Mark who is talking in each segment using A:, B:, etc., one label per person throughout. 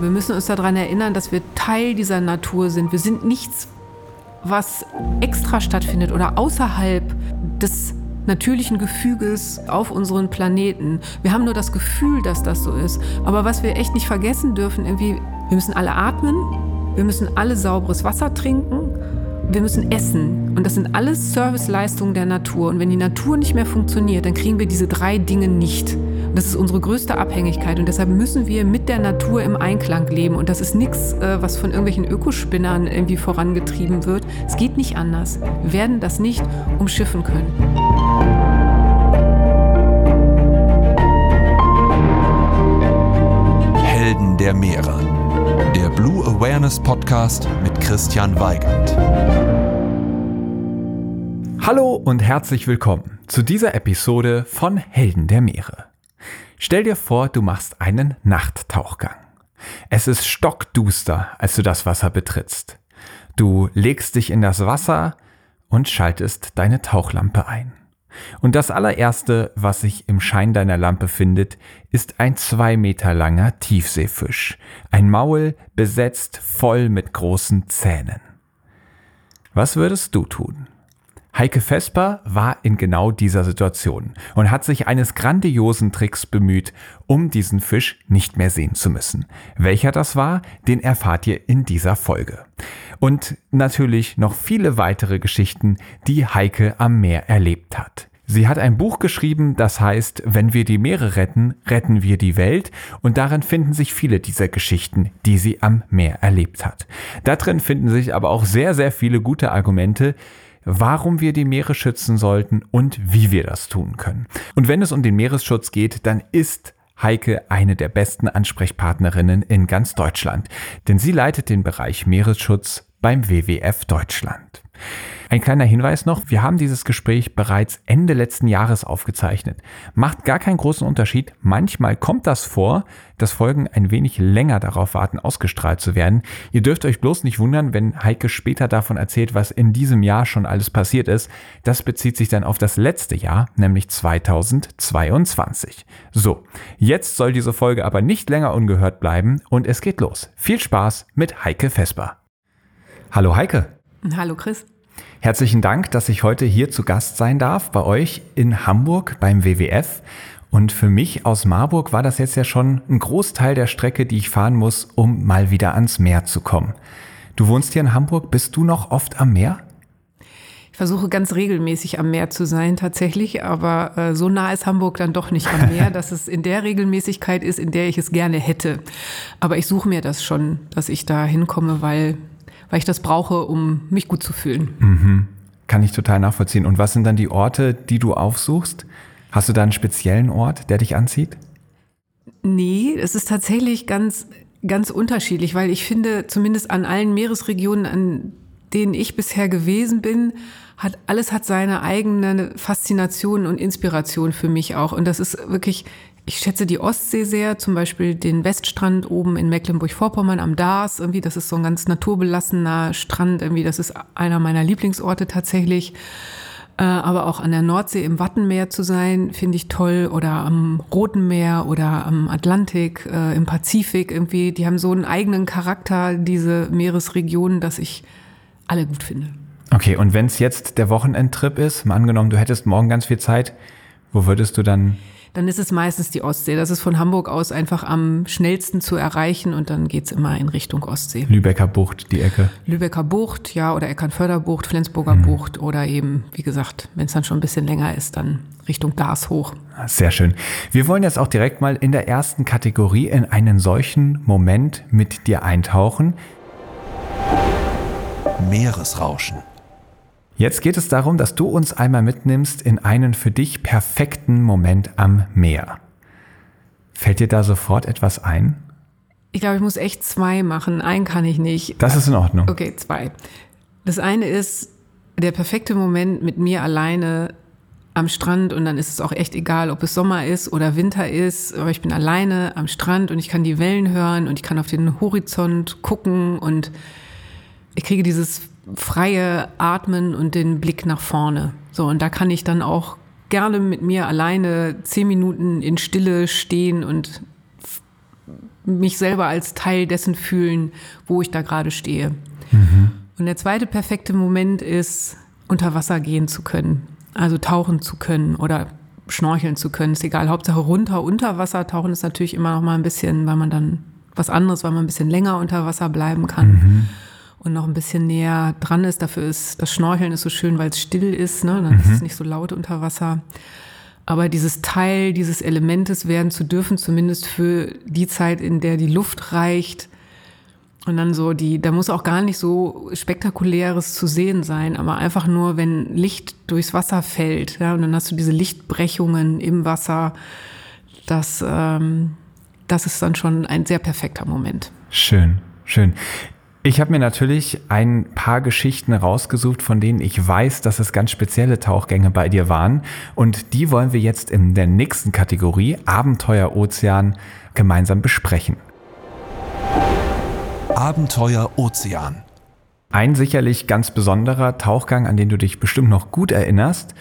A: Wir müssen uns daran erinnern, dass wir Teil dieser Natur sind. Wir sind nichts, was extra stattfindet oder außerhalb des natürlichen Gefüges auf unseren Planeten. Wir haben nur das Gefühl, dass das so ist. Aber was wir echt nicht vergessen dürfen, irgendwie, wir müssen alle atmen, wir müssen alle sauberes Wasser trinken, wir müssen essen. Und das sind alles Serviceleistungen der Natur. Und wenn die Natur nicht mehr funktioniert, dann kriegen wir diese drei Dinge nicht. Das ist unsere größte Abhängigkeit. Und deshalb müssen wir mit der Natur im Einklang leben. Und das ist nichts, äh, was von irgendwelchen Ökospinnern irgendwie vorangetrieben wird. Es geht nicht anders. Wir werden das nicht umschiffen können.
B: Helden der Meere. Der Blue Awareness Podcast mit Christian Weigand.
C: Hallo und herzlich willkommen zu dieser Episode von Helden der Meere. Stell dir vor, du machst einen Nachttauchgang. Es ist stockduster, als du das Wasser betrittst. Du legst dich in das Wasser und schaltest deine Tauchlampe ein. Und das allererste, was sich im Schein deiner Lampe findet, ist ein zwei Meter langer Tiefseefisch. Ein Maul besetzt voll mit großen Zähnen. Was würdest du tun? Heike Vesper war in genau dieser Situation und hat sich eines grandiosen Tricks bemüht, um diesen Fisch nicht mehr sehen zu müssen. Welcher das war, den erfahrt ihr in dieser Folge. Und natürlich noch viele weitere Geschichten, die Heike am Meer erlebt hat. Sie hat ein Buch geschrieben, das heißt, wenn wir die Meere retten, retten wir die Welt, und darin finden sich viele dieser Geschichten, die sie am Meer erlebt hat. Darin finden sich aber auch sehr, sehr viele gute Argumente, warum wir die Meere schützen sollten und wie wir das tun können. Und wenn es um den Meeresschutz geht, dann ist Heike eine der besten Ansprechpartnerinnen in ganz Deutschland, denn sie leitet den Bereich Meeresschutz beim WWF Deutschland. Ein kleiner Hinweis noch, wir haben dieses Gespräch bereits Ende letzten Jahres aufgezeichnet. Macht gar keinen großen Unterschied. Manchmal kommt das vor, dass Folgen ein wenig länger darauf warten, ausgestrahlt zu werden. Ihr dürft euch bloß nicht wundern, wenn Heike später davon erzählt, was in diesem Jahr schon alles passiert ist. Das bezieht sich dann auf das letzte Jahr, nämlich 2022. So, jetzt soll diese Folge aber nicht länger ungehört bleiben und es geht los. Viel Spaß mit Heike Vesper. Hallo Heike.
A: Hallo Chris.
C: Herzlichen Dank, dass ich heute hier zu Gast sein darf bei euch in Hamburg beim WWF. Und für mich aus Marburg war das jetzt ja schon ein Großteil der Strecke, die ich fahren muss, um mal wieder ans Meer zu kommen. Du wohnst hier in Hamburg, bist du noch oft am Meer?
A: Ich versuche ganz regelmäßig am Meer zu sein, tatsächlich, aber äh, so nah ist Hamburg dann doch nicht am Meer, dass es in der Regelmäßigkeit ist, in der ich es gerne hätte. Aber ich suche mir das schon, dass ich da hinkomme, weil weil ich das brauche, um mich gut zu fühlen.
C: Mhm. Kann ich total nachvollziehen. Und was sind dann die Orte, die du aufsuchst? Hast du da einen speziellen Ort, der dich anzieht?
A: Nee, es ist tatsächlich ganz, ganz unterschiedlich, weil ich finde, zumindest an allen Meeresregionen, an denen ich bisher gewesen bin, hat alles hat seine eigene Faszination und Inspiration für mich auch. Und das ist wirklich ich schätze die Ostsee sehr, zum Beispiel den Weststrand oben in Mecklenburg-Vorpommern am Dars. Irgendwie, das ist so ein ganz naturbelassener Strand. Irgendwie, das ist einer meiner Lieblingsorte tatsächlich. Äh, aber auch an der Nordsee im Wattenmeer zu sein, finde ich toll. Oder am Roten Meer oder am Atlantik, äh, im Pazifik irgendwie. Die haben so einen eigenen Charakter, diese Meeresregionen, dass ich alle gut finde.
C: Okay, und wenn es jetzt der Wochenendtrip ist, mal angenommen, du hättest morgen ganz viel Zeit, wo würdest du dann
A: dann ist es meistens die Ostsee. Das ist von Hamburg aus einfach am schnellsten zu erreichen und dann geht's immer in Richtung Ostsee.
C: Lübecker Bucht, die Ecke.
A: Lübecker Bucht, ja, oder Eckernförderbucht, Flensburger mhm. Bucht oder eben, wie gesagt, wenn es dann schon ein bisschen länger ist, dann Richtung Dars hoch.
C: Sehr schön. Wir wollen jetzt auch direkt mal in der ersten Kategorie in einen solchen Moment mit dir eintauchen.
B: Meeresrauschen.
C: Jetzt geht es darum, dass du uns einmal mitnimmst in einen für dich perfekten Moment am Meer. Fällt dir da sofort etwas ein?
A: Ich glaube, ich muss echt zwei machen. Einen kann ich nicht.
C: Das ist in Ordnung.
A: Okay, zwei. Das eine ist der perfekte Moment mit mir alleine am Strand und dann ist es auch echt egal, ob es Sommer ist oder Winter ist, aber ich bin alleine am Strand und ich kann die Wellen hören und ich kann auf den Horizont gucken und ich kriege dieses freie Atmen und den Blick nach vorne. So, und da kann ich dann auch gerne mit mir alleine zehn Minuten in Stille stehen und mich selber als Teil dessen fühlen, wo ich da gerade stehe. Und der zweite perfekte Moment ist, unter Wasser gehen zu können, also tauchen zu können oder schnorcheln zu können. Ist egal, Hauptsache runter, unter Wasser. Tauchen ist natürlich immer noch mal ein bisschen, weil man dann was anderes, weil man ein bisschen länger unter Wasser bleiben kann. Mhm. Und noch ein bisschen näher dran ist. Dafür ist das Schnorcheln ist so schön, weil es still ist. Ne? Dann mhm. ist es nicht so laut unter Wasser. Aber dieses Teil dieses Elementes werden zu dürfen, zumindest für die Zeit, in der die Luft reicht, und dann so die, da muss auch gar nicht so spektakuläres zu sehen sein, aber einfach nur, wenn Licht durchs Wasser fällt, ja, und dann hast du diese Lichtbrechungen im Wasser, das, ähm, das ist dann schon ein sehr perfekter Moment.
C: Schön, schön. Ich habe mir natürlich ein paar Geschichten rausgesucht, von denen ich weiß, dass es ganz spezielle Tauchgänge bei dir waren. Und die wollen wir jetzt in der nächsten Kategorie Abenteuer Ozean gemeinsam besprechen.
B: Abenteuer Ozean.
C: Ein sicherlich ganz besonderer Tauchgang, an den du dich bestimmt noch gut erinnerst,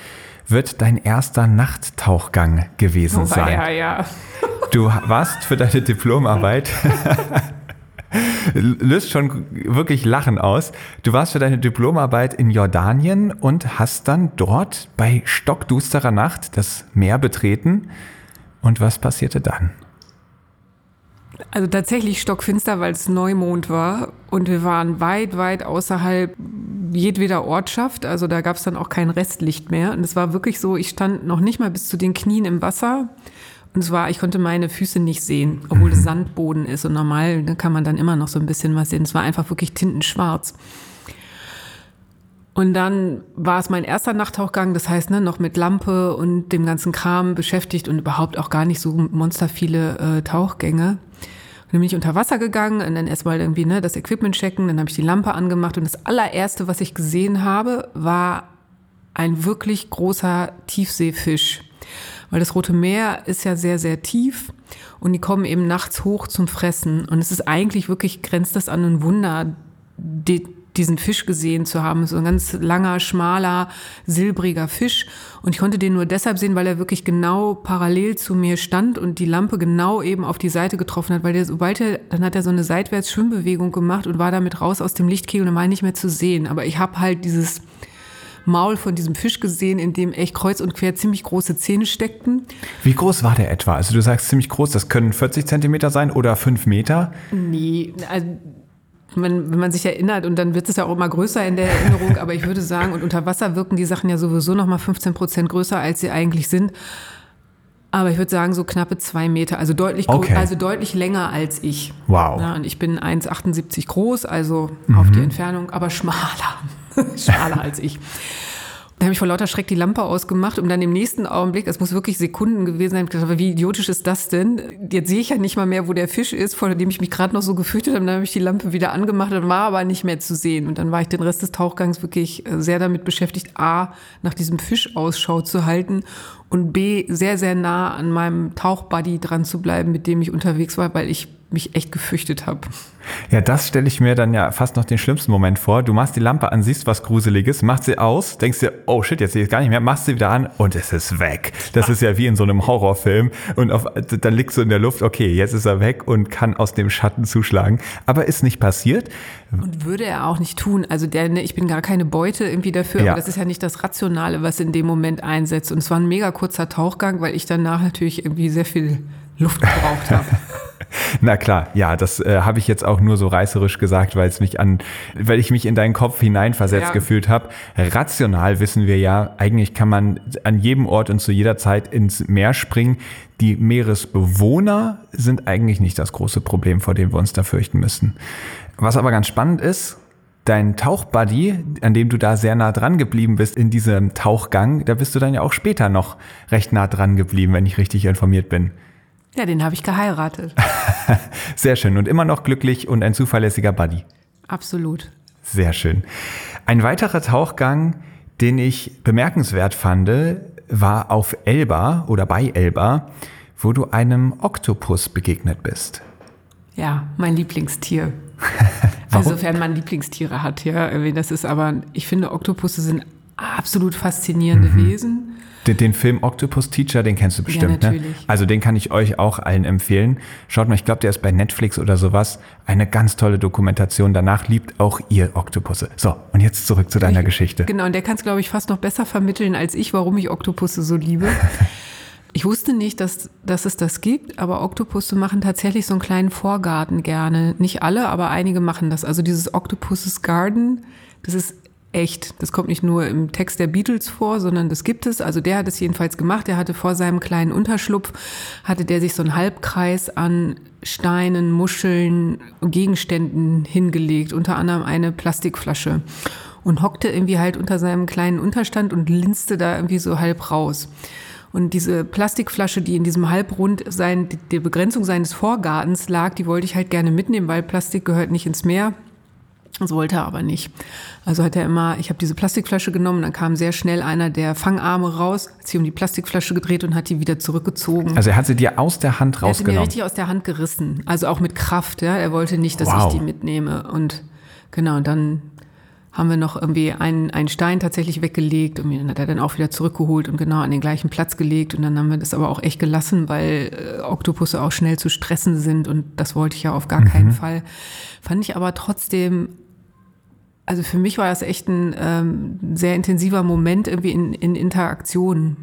C: wird dein erster Nachttauchgang gewesen oh, sein.
A: Ja, ja.
C: Du warst für deine Diplomarbeit löst schon wirklich Lachen aus. Du warst für deine Diplomarbeit in Jordanien und hast dann dort bei stockdusterer Nacht das Meer betreten. Und was passierte dann?
A: Also tatsächlich stockfinster, weil es Neumond war und wir waren weit, weit außerhalb jedweder Ortschaft. Also da gab es dann auch kein Restlicht mehr. Und es war wirklich so, ich stand noch nicht mal bis zu den Knien im Wasser. Und es war, ich konnte meine Füße nicht sehen, obwohl es Sandboden ist. Und normal da kann man dann immer noch so ein bisschen was sehen. Es war einfach wirklich tintenschwarz. Und dann war es mein erster Nachttauchgang, das heißt, ne, noch mit Lampe und dem ganzen Kram beschäftigt und überhaupt auch gar nicht so monster viele äh, Tauchgänge. Dann bin ich unter Wasser gegangen und dann erstmal irgendwie ne, das Equipment checken, dann habe ich die Lampe angemacht und das allererste, was ich gesehen habe, war ein wirklich großer Tiefseefisch. Weil das Rote Meer ist ja sehr, sehr tief und die kommen eben nachts hoch zum Fressen. Und es ist eigentlich wirklich, grenzt das an ein Wunder, die, diesen Fisch gesehen zu haben. So ein ganz langer, schmaler, silbriger Fisch. Und ich konnte den nur deshalb sehen, weil er wirklich genau parallel zu mir stand und die Lampe genau eben auf die Seite getroffen hat. Weil der, sobald er, dann hat er so eine seitwärts Schwimmbewegung gemacht und war damit raus aus dem Lichtkegel und war nicht mehr zu sehen. Aber ich habe halt dieses Maul von diesem Fisch gesehen, in dem echt kreuz und quer ziemlich große Zähne steckten.
C: Wie groß war der etwa? Also du sagst ziemlich groß, das können 40 Zentimeter sein oder 5 Meter?
A: Nee, also wenn, wenn man sich erinnert, und dann wird es ja auch immer größer in der Erinnerung, aber ich würde sagen, und unter Wasser wirken die Sachen ja sowieso noch mal 15 Prozent größer, als sie eigentlich sind. Aber ich würde sagen, so knappe zwei Meter, also deutlich, okay. also deutlich länger als ich.
C: Wow.
A: Ja, und ich bin 1,78 groß, also mhm. auf die Entfernung, aber schmaler. schmaler als ich. Da habe ich vor lauter Schreck die Lampe ausgemacht, um dann im nächsten Augenblick, es muss wirklich Sekunden gewesen sein, gedacht, wie idiotisch ist das denn? Jetzt sehe ich ja nicht mal mehr, wo der Fisch ist, vor dem ich mich gerade noch so gefürchtet habe. Dann habe ich die Lampe wieder angemacht und war aber nicht mehr zu sehen. Und dann war ich den Rest des Tauchgangs wirklich äh, sehr damit beschäftigt, A, nach diesem Fisch Ausschau zu halten und B, sehr, sehr nah an meinem Tauchbuddy dran zu bleiben, mit dem ich unterwegs war, weil ich mich echt gefürchtet habe.
C: Ja, das stelle ich mir dann ja fast noch den schlimmsten Moment vor. Du machst die Lampe an, siehst was Gruseliges, machst sie aus, denkst dir, oh shit, jetzt sehe ich es gar nicht mehr, machst sie wieder an und es ist weg. Das ist ja wie in so einem Horrorfilm. Und auf, dann liegst du in der Luft, okay, jetzt ist er weg und kann aus dem Schatten zuschlagen. Aber ist nicht passiert.
A: Und würde er auch nicht tun. Also der, ne, ich bin gar keine Beute irgendwie dafür, ja. aber das ist ja nicht das Rationale, was in dem Moment einsetzt. Und es war ein mega kurzer Tauchgang, weil ich danach natürlich irgendwie sehr viel Luft gebraucht habe.
C: Na klar, ja, das äh, habe ich jetzt auch nur so reißerisch gesagt, weil es mich an, weil ich mich in deinen Kopf hineinversetzt ja. gefühlt habe. Rational wissen wir ja, eigentlich kann man an jedem Ort und zu jeder Zeit ins Meer springen. Die Meeresbewohner sind eigentlich nicht das große Problem, vor dem wir uns da fürchten müssen. Was aber ganz spannend ist, dein Tauchbuddy, an dem du da sehr nah dran geblieben bist in diesem Tauchgang, da bist du dann ja auch später noch recht nah dran geblieben, wenn ich richtig informiert bin.
A: Ja, den habe ich geheiratet.
C: Sehr schön und immer noch glücklich und ein zuverlässiger Buddy.
A: Absolut.
C: Sehr schön. Ein weiterer Tauchgang, den ich bemerkenswert fand, war auf Elba oder bei Elba, wo du einem Oktopus begegnet bist.
A: Ja, mein Lieblingstier. also, sofern man Lieblingstiere hat, ja. Das ist aber, ich finde, Oktopusse sind absolut faszinierende mhm. Wesen.
C: Den, den, Film Octopus Teacher, den kennst du bestimmt, ja, ne? Also den kann ich euch auch allen empfehlen. Schaut mal, ich glaube, der ist bei Netflix oder sowas. Eine ganz tolle Dokumentation. Danach liebt auch ihr Oktopusse. So, und jetzt zurück zu deiner
A: ich,
C: Geschichte.
A: Genau, und der kann es, glaube ich, fast noch besser vermitteln als ich, warum ich Oktopusse so liebe. Ich wusste nicht, dass, dass es das gibt, aber Oktopusse machen tatsächlich so einen kleinen Vorgarten gerne. Nicht alle, aber einige machen das. Also dieses Octopus's Garden, das ist echt. Das kommt nicht nur im Text der Beatles vor, sondern das gibt es. Also der hat es jedenfalls gemacht. Er hatte vor seinem kleinen Unterschlupf, hatte der sich so einen Halbkreis an Steinen, Muscheln Gegenständen hingelegt, unter anderem eine Plastikflasche. Und hockte irgendwie halt unter seinem kleinen Unterstand und linste da irgendwie so halb raus. Und diese Plastikflasche, die in diesem Halbrund sein, der Begrenzung seines Vorgartens lag, die wollte ich halt gerne mitnehmen, weil Plastik gehört nicht ins Meer. Wollte er aber nicht. Also hat er immer, ich habe diese Plastikflasche genommen, dann kam sehr schnell einer der Fangarme raus, hat sich um die Plastikflasche gedreht und hat die wieder zurückgezogen.
C: Also er hat sie dir aus der Hand rausgenommen? Er hat
A: sie mir richtig aus der Hand gerissen. Also auch mit Kraft, ja. Er wollte nicht, dass wow. ich die mitnehme. Und genau, dann haben wir noch irgendwie einen, einen Stein tatsächlich weggelegt und den hat er dann auch wieder zurückgeholt und genau an den gleichen Platz gelegt. Und dann haben wir das aber auch echt gelassen, weil äh, Oktopusse auch schnell zu stressen sind und das wollte ich ja auf gar mhm. keinen Fall. Fand ich aber trotzdem, also für mich war das echt ein ähm, sehr intensiver Moment irgendwie in, in Interaktion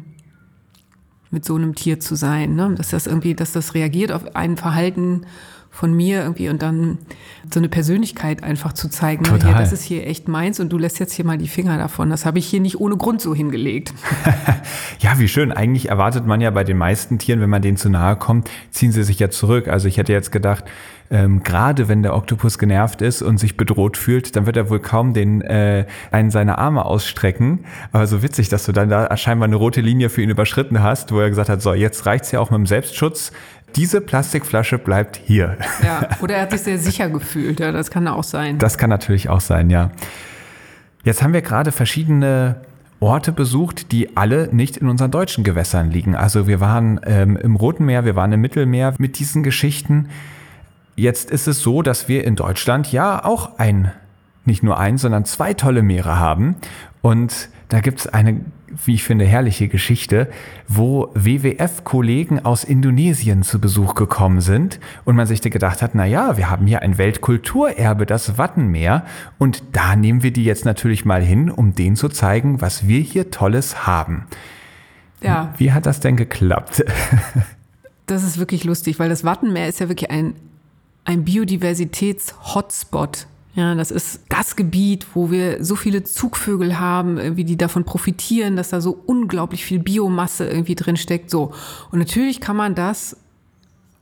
A: mit so einem Tier zu sein, ne? dass das irgendwie, dass das reagiert auf ein Verhalten von mir irgendwie und dann so eine Persönlichkeit einfach zu zeigen. Total. Hier, das ist hier echt meins und du lässt jetzt hier mal die Finger davon. Das habe ich hier nicht ohne Grund so hingelegt.
C: ja, wie schön. Eigentlich erwartet man ja bei den meisten Tieren, wenn man denen zu nahe kommt, ziehen sie sich ja zurück. Also ich hätte jetzt gedacht, ähm, gerade wenn der Oktopus genervt ist und sich bedroht fühlt, dann wird er wohl kaum den äh, einen seiner Arme ausstrecken. Aber so witzig, dass du dann da scheinbar eine rote Linie für ihn überschritten hast, wo er gesagt hat, so, jetzt reicht's ja auch mit dem Selbstschutz diese Plastikflasche bleibt hier.
A: Ja, oder er hat sich sehr sicher gefühlt, ja, das kann auch sein.
C: Das kann natürlich auch sein, ja. Jetzt haben wir gerade verschiedene Orte besucht, die alle nicht in unseren deutschen Gewässern liegen. Also wir waren ähm, im Roten Meer, wir waren im Mittelmeer mit diesen Geschichten. Jetzt ist es so, dass wir in Deutschland ja auch ein, nicht nur ein, sondern zwei tolle Meere haben. Und da gibt es eine wie ich finde, herrliche Geschichte, wo WWF-Kollegen aus Indonesien zu Besuch gekommen sind und man sich da gedacht hat, na ja, wir haben hier ein Weltkulturerbe, das Wattenmeer und da nehmen wir die jetzt natürlich mal hin, um denen zu zeigen, was wir hier Tolles haben. Ja. Wie hat das denn geklappt?
A: Das ist wirklich lustig, weil das Wattenmeer ist ja wirklich ein, ein Biodiversitäts-Hotspot ja, das ist das Gebiet, wo wir so viele Zugvögel haben, irgendwie, die davon profitieren, dass da so unglaublich viel Biomasse irgendwie drin steckt. So. Und natürlich kann man das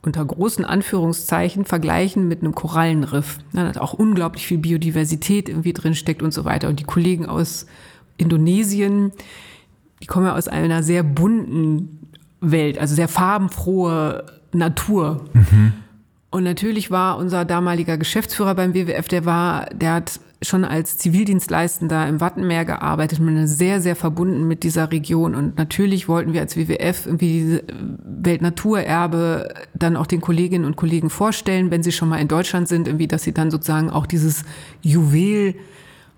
A: unter großen Anführungszeichen vergleichen mit einem Korallenriff. Ja, da auch unglaublich viel Biodiversität irgendwie drin steckt und so weiter. Und die Kollegen aus Indonesien, die kommen ja aus einer sehr bunten Welt, also sehr farbenfrohe Natur. Mhm. Und natürlich war unser damaliger Geschäftsführer beim WWF, der war, der hat schon als Zivildienstleistender im Wattenmeer gearbeitet, man ist sehr, sehr verbunden mit dieser Region. Und natürlich wollten wir als WWF irgendwie diese Weltnaturerbe dann auch den Kolleginnen und Kollegen vorstellen, wenn sie schon mal in Deutschland sind, irgendwie, dass sie dann sozusagen auch dieses Juwel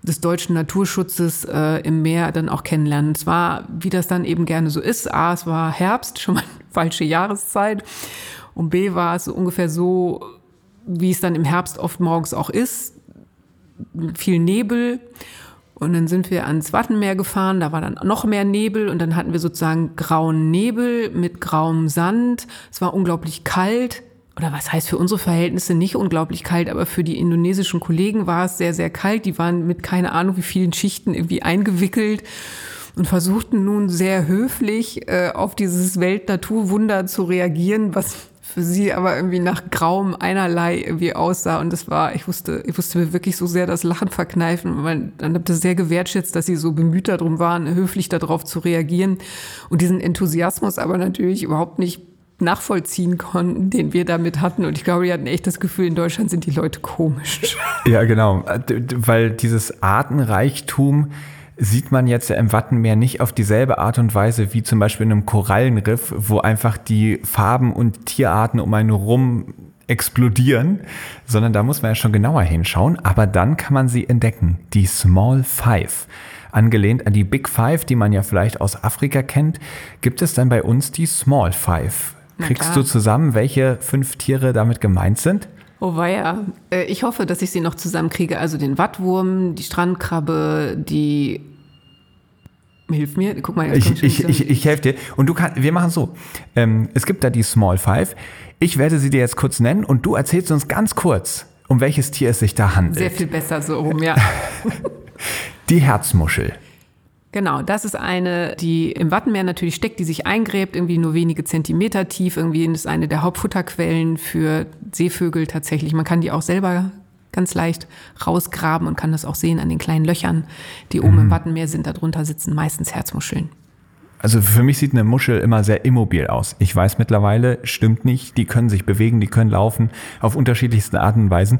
A: des deutschen Naturschutzes äh, im Meer dann auch kennenlernen. Es war, wie das dann eben gerne so ist, A, es war Herbst, schon mal falsche Jahreszeit. Und B war es ungefähr so, wie es dann im Herbst oft morgens auch ist, viel Nebel. Und dann sind wir ans Wattenmeer gefahren, da war dann noch mehr Nebel und dann hatten wir sozusagen grauen Nebel mit grauem Sand. Es war unglaublich kalt. Oder was heißt für unsere Verhältnisse nicht unglaublich kalt, aber für die indonesischen Kollegen war es sehr, sehr kalt. Die waren mit keine Ahnung wie vielen Schichten irgendwie eingewickelt und versuchten nun sehr höflich äh, auf dieses Weltnaturwunder zu reagieren, was für sie aber irgendwie nach Graum einerlei irgendwie aussah. Und das war, ich wusste, ich wusste mir wirklich so sehr das Lachen verkneifen. weil dann habe ich sehr gewertschätzt, dass sie so bemüht darum waren, höflich darauf zu reagieren und diesen Enthusiasmus aber natürlich überhaupt nicht nachvollziehen konnten, den wir damit hatten. Und ich glaube, wir hatten echt das Gefühl, in Deutschland sind die Leute komisch.
C: Ja, genau. Weil dieses Artenreichtum sieht man jetzt im Wattenmeer nicht auf dieselbe Art und Weise wie zum Beispiel in einem Korallenriff, wo einfach die Farben und Tierarten um einen rum explodieren, sondern da muss man ja schon genauer hinschauen. Aber dann kann man sie entdecken, die Small Five. Angelehnt an die Big Five, die man ja vielleicht aus Afrika kennt, gibt es dann bei uns die Small Five. Kriegst du zusammen, welche fünf Tiere damit gemeint sind?
A: Oh weia. Äh, ich hoffe, dass ich sie noch zusammenkriege. Also den Wattwurm, die Strandkrabbe, die Hilf mir, guck mal.
C: Ich, ich, ich, ich helfe dir. Und du kannst, wir machen so. Ähm, es gibt da die Small Five. Ich werde sie dir jetzt kurz nennen und du erzählst uns ganz kurz, um welches Tier es sich da handelt.
A: Sehr viel besser so rum, ja.
C: die Herzmuschel.
A: Genau, das ist eine, die im Wattenmeer natürlich steckt, die sich eingräbt, irgendwie nur wenige Zentimeter tief. Irgendwie ist eine der Hauptfutterquellen für Seevögel tatsächlich. Man kann die auch selber ganz leicht rausgraben und kann das auch sehen an den kleinen Löchern, die oben mhm. im Wattenmeer sind. Darunter sitzen meistens Herzmuscheln.
C: Also für mich sieht eine Muschel immer sehr immobil aus. Ich weiß mittlerweile, stimmt nicht. Die können sich bewegen, die können laufen auf unterschiedlichsten Arten und Weisen.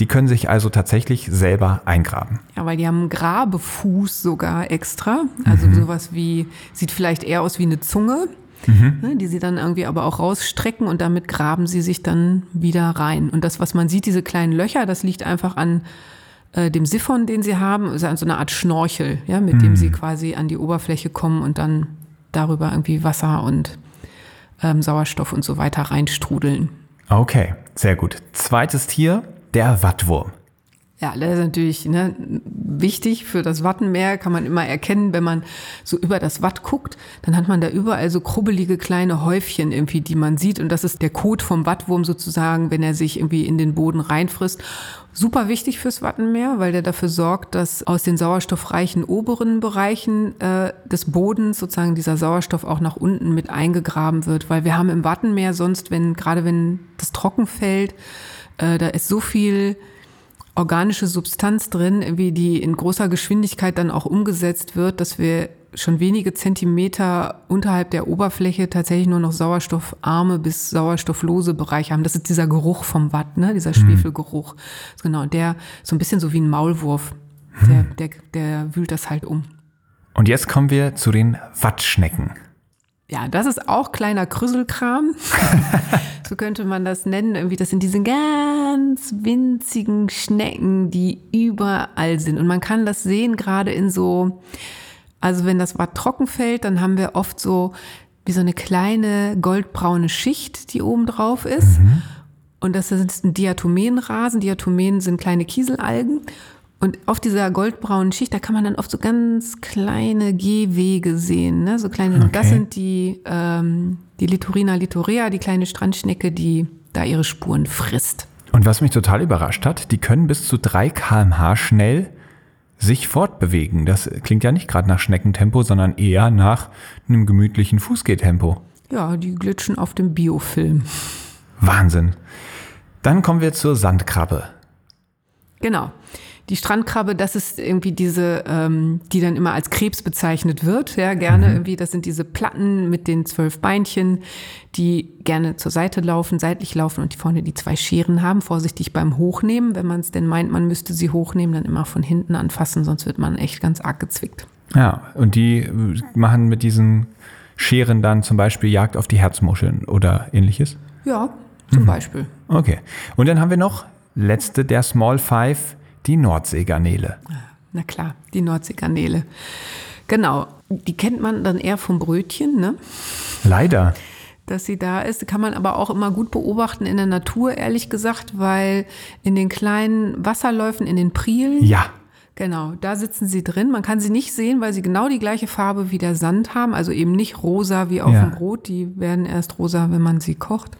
C: Die können sich also tatsächlich selber eingraben.
A: Ja, weil die haben einen Grabefuß sogar extra. Also mhm. sowas wie, sieht vielleicht eher aus wie eine Zunge mhm. ne, die sie dann irgendwie aber auch rausstrecken und damit graben sie sich dann wieder rein. Und das, was man sieht, diese kleinen Löcher, das liegt einfach an äh, dem Siphon, den sie haben, ist so eine Art Schnorchel, ja, mit mhm. dem sie quasi an die Oberfläche kommen und dann darüber irgendwie Wasser und ähm, Sauerstoff und so weiter reinstrudeln.
C: Okay, sehr gut. Zweites Tier, der Wattwurm.
A: Ja, das ist natürlich ne, wichtig für das Wattenmeer, kann man immer erkennen, wenn man so über das Watt guckt, dann hat man da überall so krubbelige kleine Häufchen irgendwie, die man sieht und das ist der Kot vom Wattwurm sozusagen, wenn er sich irgendwie in den Boden reinfrisst. Super wichtig fürs Wattenmeer, weil der dafür sorgt, dass aus den sauerstoffreichen oberen Bereichen äh, des Bodens sozusagen dieser Sauerstoff auch nach unten mit eingegraben wird, weil wir haben im Wattenmeer sonst, wenn gerade wenn das trocken fällt, äh, da ist so viel organische Substanz drin, wie die in großer Geschwindigkeit dann auch umgesetzt wird, dass wir schon wenige Zentimeter unterhalb der Oberfläche tatsächlich nur noch sauerstoffarme bis sauerstofflose Bereiche haben. Das ist dieser Geruch vom Watt, ne? dieser mhm. Schwefelgeruch. Genau, der so ein bisschen so wie ein Maulwurf, der, mhm. der, der wühlt das halt um.
C: Und jetzt kommen wir zu den Wattschnecken.
A: Ja, das ist auch kleiner Krüsselkram. so könnte man das nennen. Irgendwie, das sind diese ganz winzigen Schnecken, die überall sind. Und man kann das sehen, gerade in so, also wenn das Watt trocken fällt, dann haben wir oft so wie so eine kleine goldbraune Schicht, die oben drauf ist. Mhm. Und das ist ein Diatomenrasen. Diatomen sind kleine Kieselalgen. Und auf dieser goldbraunen Schicht, da kann man dann oft so ganz kleine Gehwege sehen. Ne? So kleine, okay. das sind die, ähm, die Litorina litorea, die kleine Strandschnecke, die da ihre Spuren frisst.
C: Und was mich total überrascht hat, die können bis zu 3 km/h schnell sich fortbewegen. Das klingt ja nicht gerade nach Schneckentempo, sondern eher nach einem gemütlichen Fußgehtempo.
A: Ja, die glitschen auf dem Biofilm.
C: Wahnsinn. Dann kommen wir zur Sandkrabbe.
A: Genau. Die Strandkrabbe, das ist irgendwie diese, ähm, die dann immer als Krebs bezeichnet wird. Ja, gerne mhm. irgendwie, das sind diese Platten mit den zwölf Beinchen, die gerne zur Seite laufen, seitlich laufen und die vorne die zwei Scheren haben. Vorsichtig beim Hochnehmen. Wenn man es denn meint, man müsste sie hochnehmen, dann immer von hinten anfassen, sonst wird man echt ganz arg gezwickt.
C: Ja, und die machen mit diesen Scheren dann zum Beispiel Jagd auf die Herzmuscheln oder ähnliches?
A: Ja, zum mhm. Beispiel.
C: Okay. Und dann haben wir noch letzte der Small Five die Nordseegarnele.
A: Na klar, die Nordseegarnele. Genau, die kennt man dann eher vom Brötchen, ne?
C: Leider.
A: Dass sie da ist, kann man aber auch immer gut beobachten in der Natur, ehrlich gesagt, weil in den kleinen Wasserläufen, in den Prielen,
C: ja.
A: Genau, da sitzen sie drin. Man kann sie nicht sehen, weil sie genau die gleiche Farbe wie der Sand haben. Also eben nicht rosa wie auf ja. dem Brot. Die werden erst rosa, wenn man sie kocht.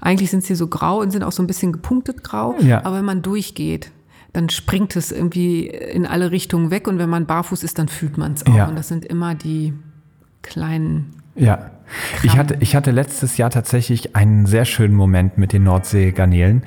A: Eigentlich sind sie so grau und sind auch so ein bisschen gepunktet grau. Ja. Aber wenn man durchgeht, dann springt es irgendwie in alle Richtungen weg und wenn man barfuß ist, dann fühlt man es auch. Ja. Und das sind immer die kleinen.
C: Ja. Ich hatte, ich hatte letztes Jahr tatsächlich einen sehr schönen Moment mit den Nordseegarnelen.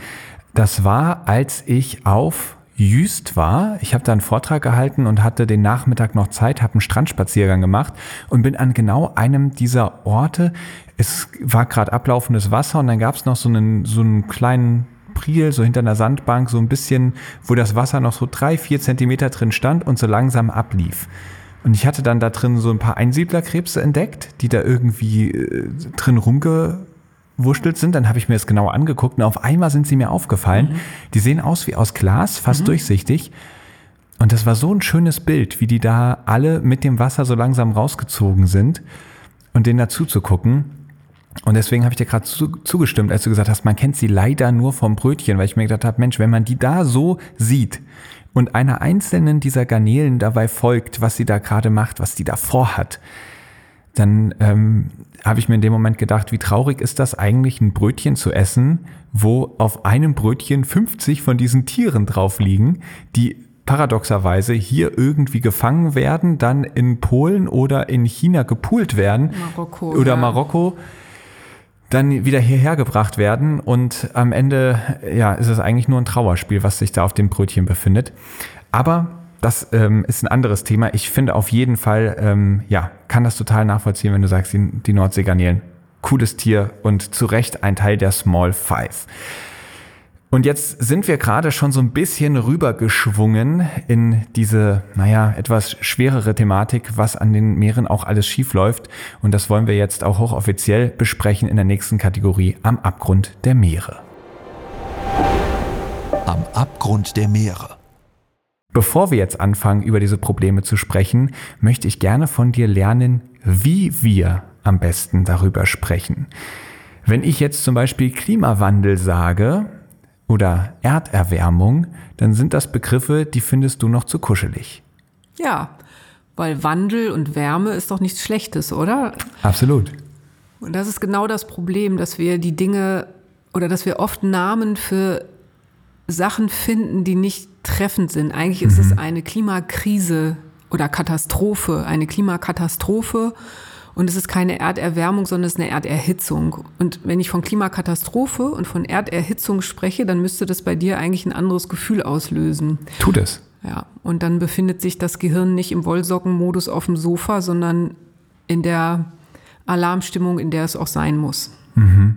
C: Das war, als ich auf Jüst war. Ich habe da einen Vortrag gehalten und hatte den Nachmittag noch Zeit, habe einen Strandspaziergang gemacht und bin an genau einem dieser Orte. Es war gerade ablaufendes Wasser und dann gab es noch so einen, so einen kleinen Priel, so hinter einer Sandbank, so ein bisschen, wo das Wasser noch so drei, vier Zentimeter drin stand und so langsam ablief. Und ich hatte dann da drin so ein paar Einsiedlerkrebse entdeckt, die da irgendwie äh, drin rumge reingewurschtelt sind. Dann habe ich mir das genau angeguckt und auf einmal sind sie mir aufgefallen. Mhm. Die sehen aus wie aus Glas, fast mhm. durchsichtig. Und das war so ein schönes Bild, wie die da alle mit dem Wasser so langsam rausgezogen sind und denen dazu zu gucken. Und deswegen habe ich dir gerade zu, zugestimmt, als du gesagt hast, man kennt sie leider nur vom Brötchen, weil ich mir gedacht habe, Mensch, wenn man die da so sieht und einer einzelnen dieser Garnelen dabei folgt, was sie da gerade macht, was die da vorhat, dann ähm, habe ich mir in dem Moment gedacht, wie traurig ist das eigentlich, ein Brötchen zu essen, wo auf einem Brötchen 50 von diesen Tieren drauf liegen, die paradoxerweise hier irgendwie gefangen werden, dann in Polen oder in China gepoolt werden Marokko, oder ja. Marokko dann wieder hierher gebracht werden und am Ende ja ist es eigentlich nur ein Trauerspiel, was sich da auf dem Brötchen befindet. Aber das ähm, ist ein anderes Thema. Ich finde auf jeden Fall, ähm, ja, kann das total nachvollziehen, wenn du sagst, die, die Nordseegarnelen, cooles Tier und zu Recht ein Teil der Small Five. Und jetzt sind wir gerade schon so ein bisschen rübergeschwungen in diese, naja, etwas schwerere Thematik, was an den Meeren auch alles schief läuft. Und das wollen wir jetzt auch hochoffiziell besprechen in der nächsten Kategorie am Abgrund der Meere.
B: Am Abgrund der Meere.
C: Bevor wir jetzt anfangen, über diese Probleme zu sprechen, möchte ich gerne von dir lernen, wie wir am besten darüber sprechen. Wenn ich jetzt zum Beispiel Klimawandel sage, oder Erderwärmung, dann sind das Begriffe, die findest du noch zu kuschelig.
A: Ja, weil Wandel und Wärme ist doch nichts Schlechtes, oder?
C: Absolut.
A: Und das ist genau das Problem, dass wir die Dinge oder dass wir oft Namen für Sachen finden, die nicht treffend sind. Eigentlich ist mhm. es eine Klimakrise oder Katastrophe, eine Klimakatastrophe und es ist keine Erderwärmung, sondern es ist eine Erderhitzung. Und wenn ich von Klimakatastrophe und von Erderhitzung spreche, dann müsste das bei dir eigentlich ein anderes Gefühl auslösen.
C: Tut es.
A: Ja, und dann befindet sich das Gehirn nicht im Wollsockenmodus auf dem Sofa, sondern in der Alarmstimmung, in der es auch sein muss. Mhm.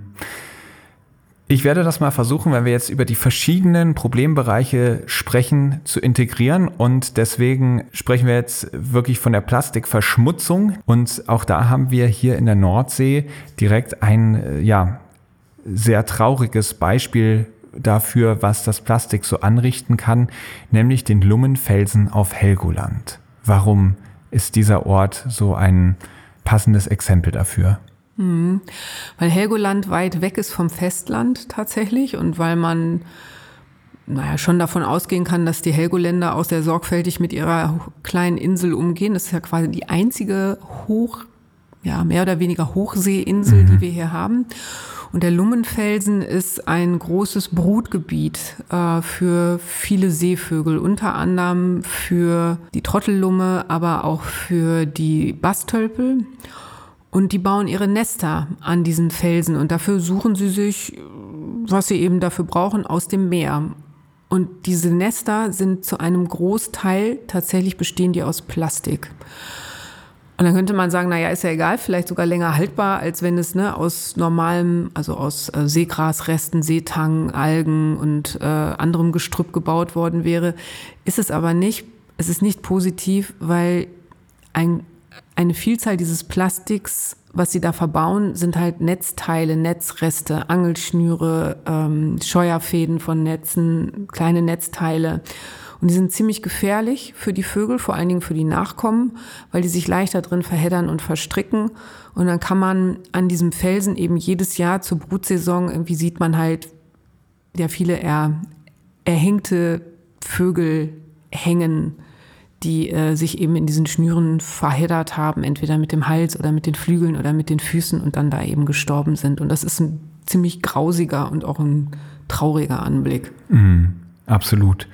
C: Ich werde das mal versuchen, wenn wir jetzt über die verschiedenen Problembereiche sprechen, zu integrieren. Und deswegen sprechen wir jetzt wirklich von der Plastikverschmutzung. Und auch da haben wir hier in der Nordsee direkt ein, äh, ja, sehr trauriges Beispiel dafür, was das Plastik so anrichten kann, nämlich den Lummenfelsen auf Helgoland. Warum ist dieser Ort so ein passendes Exempel dafür?
A: Mhm. Weil Helgoland weit weg ist vom Festland tatsächlich und weil man naja, schon davon ausgehen kann, dass die Helgoländer auch sehr sorgfältig mit ihrer kleinen Insel umgehen. Das ist ja quasi die einzige Hoch, ja, mehr oder weniger Hochseeinsel, mhm. die wir hier haben. Und der Lummenfelsen ist ein großes Brutgebiet äh, für viele Seevögel, unter anderem für die Trottellumme, aber auch für die Bastölpel. Und die bauen ihre Nester an diesen Felsen und dafür suchen sie sich, was sie eben dafür brauchen, aus dem Meer. Und diese Nester sind zu einem Großteil tatsächlich bestehen die aus Plastik. Und dann könnte man sagen, naja, ist ja egal, vielleicht sogar länger haltbar, als wenn es ne, aus normalem, also aus äh, Seegrasresten, Seetang, Algen und äh, anderem Gestrüpp gebaut worden wäre. Ist es aber nicht. Es ist nicht positiv, weil ein eine Vielzahl dieses Plastiks, was sie da verbauen, sind halt Netzteile, Netzreste, Angelschnüre, ähm, Scheuerfäden von Netzen, kleine Netzteile. Und die sind ziemlich gefährlich für die Vögel, vor allen Dingen für die Nachkommen, weil die sich leichter drin verheddern und verstricken. Und dann kann man an diesem Felsen eben jedes Jahr zur Brutsaison, irgendwie sieht man halt ja viele er, erhängte Vögel hängen die äh, sich eben in diesen Schnüren verheddert haben, entweder mit dem Hals oder mit den Flügeln oder mit den Füßen und dann da eben gestorben sind. Und das ist ein ziemlich grausiger und auch ein trauriger Anblick.
C: Mm, absolut.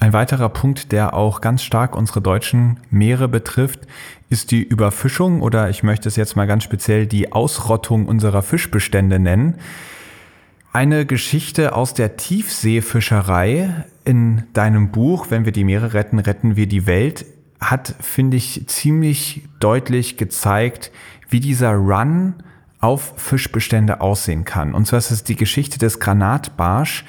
C: Ein weiterer Punkt, der auch ganz stark unsere deutschen Meere betrifft, ist die Überfischung oder ich möchte es jetzt mal ganz speziell die Ausrottung unserer Fischbestände nennen. Eine Geschichte aus der Tiefseefischerei in deinem Buch, wenn wir die Meere retten, retten wir die Welt, hat, finde ich, ziemlich deutlich gezeigt, wie dieser Run auf Fischbestände aussehen kann. Und zwar ist es die Geschichte des Granatbarsch,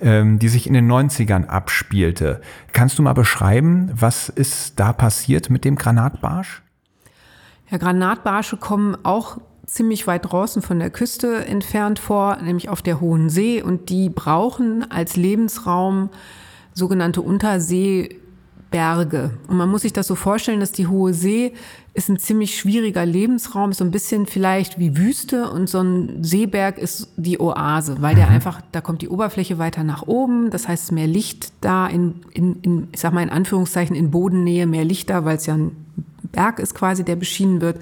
C: ähm, die sich in den 90ern abspielte. Kannst du mal beschreiben, was ist da passiert mit dem Granatbarsch?
A: Ja, Granatbarsche kommen auch ziemlich weit draußen von der Küste entfernt vor, nämlich auf der Hohen See. Und die brauchen als Lebensraum sogenannte Unterseeberge. Und man muss sich das so vorstellen, dass die Hohe See ist ein ziemlich schwieriger Lebensraum, so ein bisschen vielleicht wie Wüste und so ein Seeberg ist die Oase, weil der mhm. einfach, da kommt die Oberfläche weiter nach oben, das heißt mehr Licht da in, in, in ich sag mal in Anführungszeichen in Bodennähe, mehr Licht da, weil es ja ein Berg ist quasi, der beschienen wird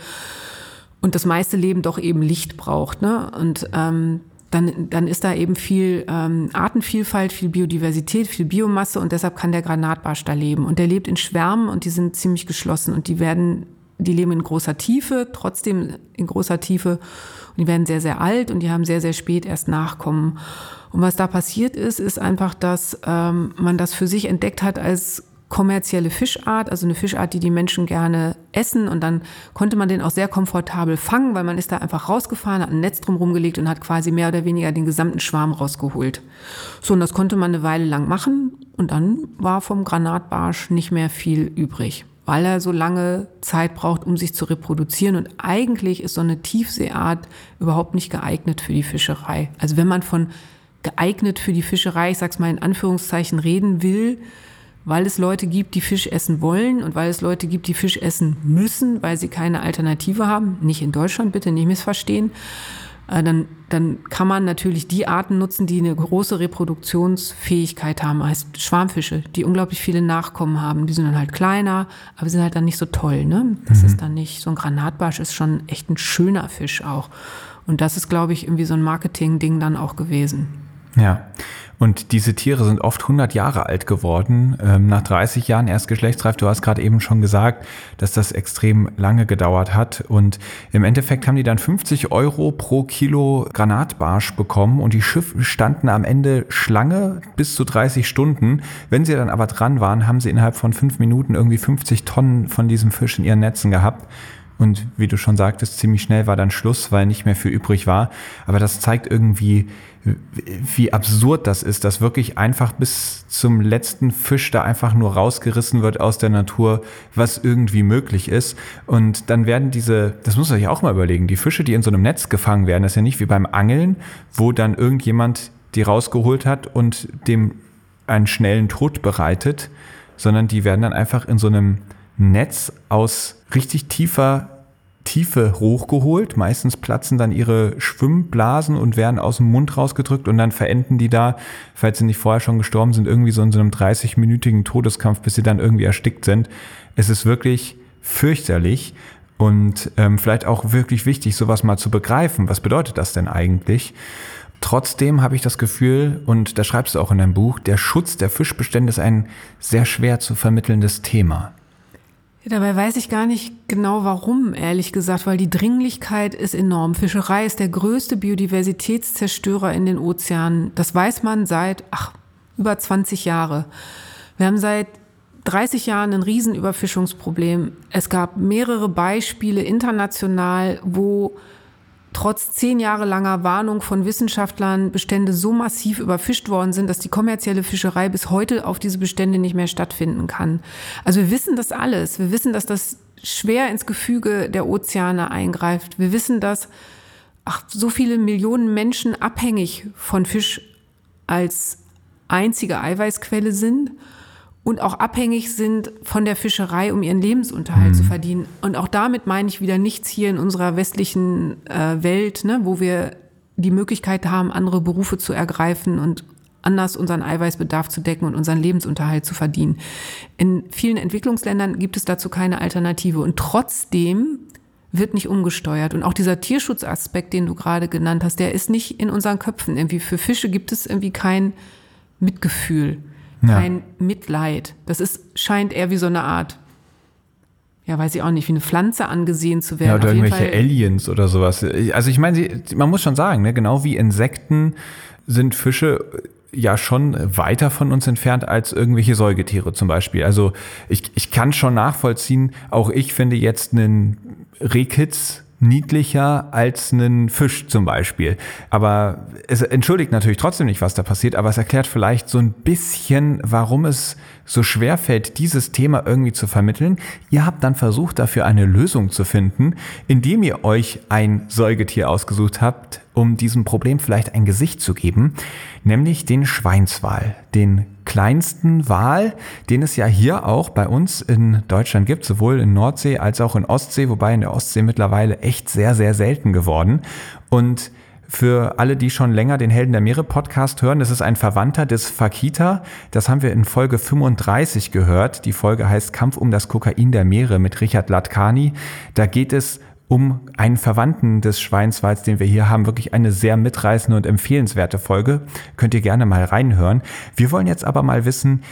A: und das meiste Leben doch eben Licht braucht. Ne? Und ähm, dann, dann ist da eben viel ähm, Artenvielfalt, viel Biodiversität, viel Biomasse und deshalb kann der Granatbarsch da leben. Und der lebt in Schwärmen und die sind ziemlich geschlossen und die werden, die leben in großer Tiefe, trotzdem in großer Tiefe und die werden sehr, sehr alt und die haben sehr, sehr spät erst Nachkommen. Und was da passiert ist, ist einfach, dass ähm, man das für sich entdeckt hat als kommerzielle Fischart, also eine Fischart, die die Menschen gerne essen. Und dann konnte man den auch sehr komfortabel fangen, weil man ist da einfach rausgefahren, hat ein Netz drum gelegt und hat quasi mehr oder weniger den gesamten Schwarm rausgeholt. So, und das konnte man eine Weile lang machen. Und dann war vom Granatbarsch nicht mehr viel übrig, weil er so lange Zeit braucht, um sich zu reproduzieren. Und eigentlich ist so eine Tiefseeart überhaupt nicht geeignet für die Fischerei. Also wenn man von geeignet für die Fischerei, ich sag's mal in Anführungszeichen, reden will, weil es Leute gibt, die Fisch essen wollen und weil es Leute gibt, die Fisch essen müssen, weil sie keine Alternative haben. Nicht in Deutschland, bitte nicht missverstehen. Äh, dann, dann kann man natürlich die Arten nutzen, die eine große Reproduktionsfähigkeit haben, heißt Schwarmfische, die unglaublich viele Nachkommen haben. Die sind dann halt kleiner, aber sind halt dann nicht so toll. Ne? Das mhm. ist dann nicht, so ein Granatbarsch ist schon echt ein schöner Fisch auch. Und das ist, glaube ich, irgendwie so ein Marketing-Ding dann auch gewesen.
C: Ja. Und diese Tiere sind oft 100 Jahre alt geworden, ähm, nach 30 Jahren erst geschlechtsreif. Du hast gerade eben schon gesagt, dass das extrem lange gedauert hat. Und im Endeffekt haben die dann 50 Euro pro Kilo Granatbarsch bekommen und die Schiffe standen am Ende Schlange bis zu 30 Stunden. Wenn sie dann aber dran waren, haben sie innerhalb von fünf Minuten irgendwie 50 Tonnen von diesem Fisch in ihren Netzen gehabt. Und wie du schon sagtest, ziemlich schnell war dann Schluss, weil nicht mehr viel übrig war. Aber das zeigt irgendwie, wie absurd das ist, dass wirklich einfach bis zum letzten Fisch da einfach nur rausgerissen wird aus der Natur, was irgendwie möglich ist. Und dann werden diese, das muss man sich auch mal überlegen, die Fische, die in so einem Netz gefangen werden, das ist ja nicht wie beim Angeln, wo dann irgendjemand die rausgeholt hat und dem einen schnellen Tod bereitet, sondern die werden dann einfach in so einem Netz aus richtig tiefer Tiefe hochgeholt. Meistens platzen dann ihre Schwimmblasen und werden aus dem Mund rausgedrückt und dann verenden die da, falls sie nicht vorher schon gestorben sind, irgendwie so in so einem 30-minütigen Todeskampf, bis sie dann irgendwie erstickt sind. Es ist wirklich fürchterlich und ähm, vielleicht auch wirklich wichtig, sowas mal zu begreifen. Was bedeutet das denn eigentlich? Trotzdem habe ich das Gefühl, und da schreibst du auch in deinem Buch, der Schutz der Fischbestände ist ein sehr schwer zu vermittelndes Thema.
A: Dabei weiß ich gar nicht genau warum, ehrlich gesagt, weil die Dringlichkeit ist enorm. Fischerei ist der größte Biodiversitätszerstörer in den Ozeanen. Das weiß man seit ach, über 20 Jahre. Wir haben seit 30 Jahren ein Riesenüberfischungsproblem. Es gab mehrere Beispiele international, wo trotz zehn Jahre langer Warnung von Wissenschaftlern Bestände so massiv überfischt worden sind, dass die kommerzielle Fischerei bis heute auf diese Bestände nicht mehr stattfinden kann. Also wir wissen das alles. Wir wissen, dass das schwer ins Gefüge der Ozeane eingreift. Wir wissen, dass ach, so viele Millionen Menschen abhängig von Fisch als einzige Eiweißquelle sind und auch abhängig sind von der Fischerei, um ihren Lebensunterhalt mhm. zu verdienen. Und auch damit meine ich wieder nichts hier in unserer westlichen äh, Welt, ne, wo wir die Möglichkeit haben, andere Berufe zu ergreifen und anders unseren Eiweißbedarf zu decken und unseren Lebensunterhalt zu verdienen. In vielen Entwicklungsländern gibt es dazu keine Alternative. Und trotzdem wird nicht umgesteuert. Und auch dieser Tierschutzaspekt, den du gerade genannt hast, der ist nicht in unseren Köpfen. Irgendwie für Fische gibt es irgendwie kein Mitgefühl kein Mitleid. Das ist, scheint eher wie so eine Art, ja, weiß ich auch nicht, wie eine Pflanze angesehen zu werden. Ja,
C: oder irgendwelche Aliens oder sowas. Also ich meine, man muss schon sagen, ne, genau wie Insekten sind Fische ja schon weiter von uns entfernt als irgendwelche Säugetiere zum Beispiel. Also ich, ich kann schon nachvollziehen, auch ich finde jetzt einen Rehkitz niedlicher als einen Fisch zum Beispiel. Aber es entschuldigt natürlich trotzdem nicht, was da passiert, aber es erklärt vielleicht so ein bisschen, warum es so schwer fällt, dieses Thema irgendwie zu vermitteln. Ihr habt dann versucht, dafür eine Lösung zu finden, indem ihr euch ein Säugetier ausgesucht habt, um diesem Problem vielleicht ein Gesicht zu geben, nämlich den Schweinswal, den kleinsten Wal, den es ja hier auch bei uns in Deutschland gibt, sowohl in Nordsee als auch in Ostsee, wobei in der Ostsee mittlerweile echt sehr, sehr selten geworden. Und für alle, die schon länger den Helden der Meere Podcast hören, das ist ein Verwandter des Fakita. Das haben wir in Folge 35 gehört. Die Folge heißt Kampf um das Kokain der Meere mit Richard Latkani. Da geht es um einen Verwandten des Schweinswalds, den wir hier haben. Wirklich eine sehr mitreißende und empfehlenswerte Folge. Könnt ihr gerne mal reinhören. Wir wollen jetzt aber mal wissen,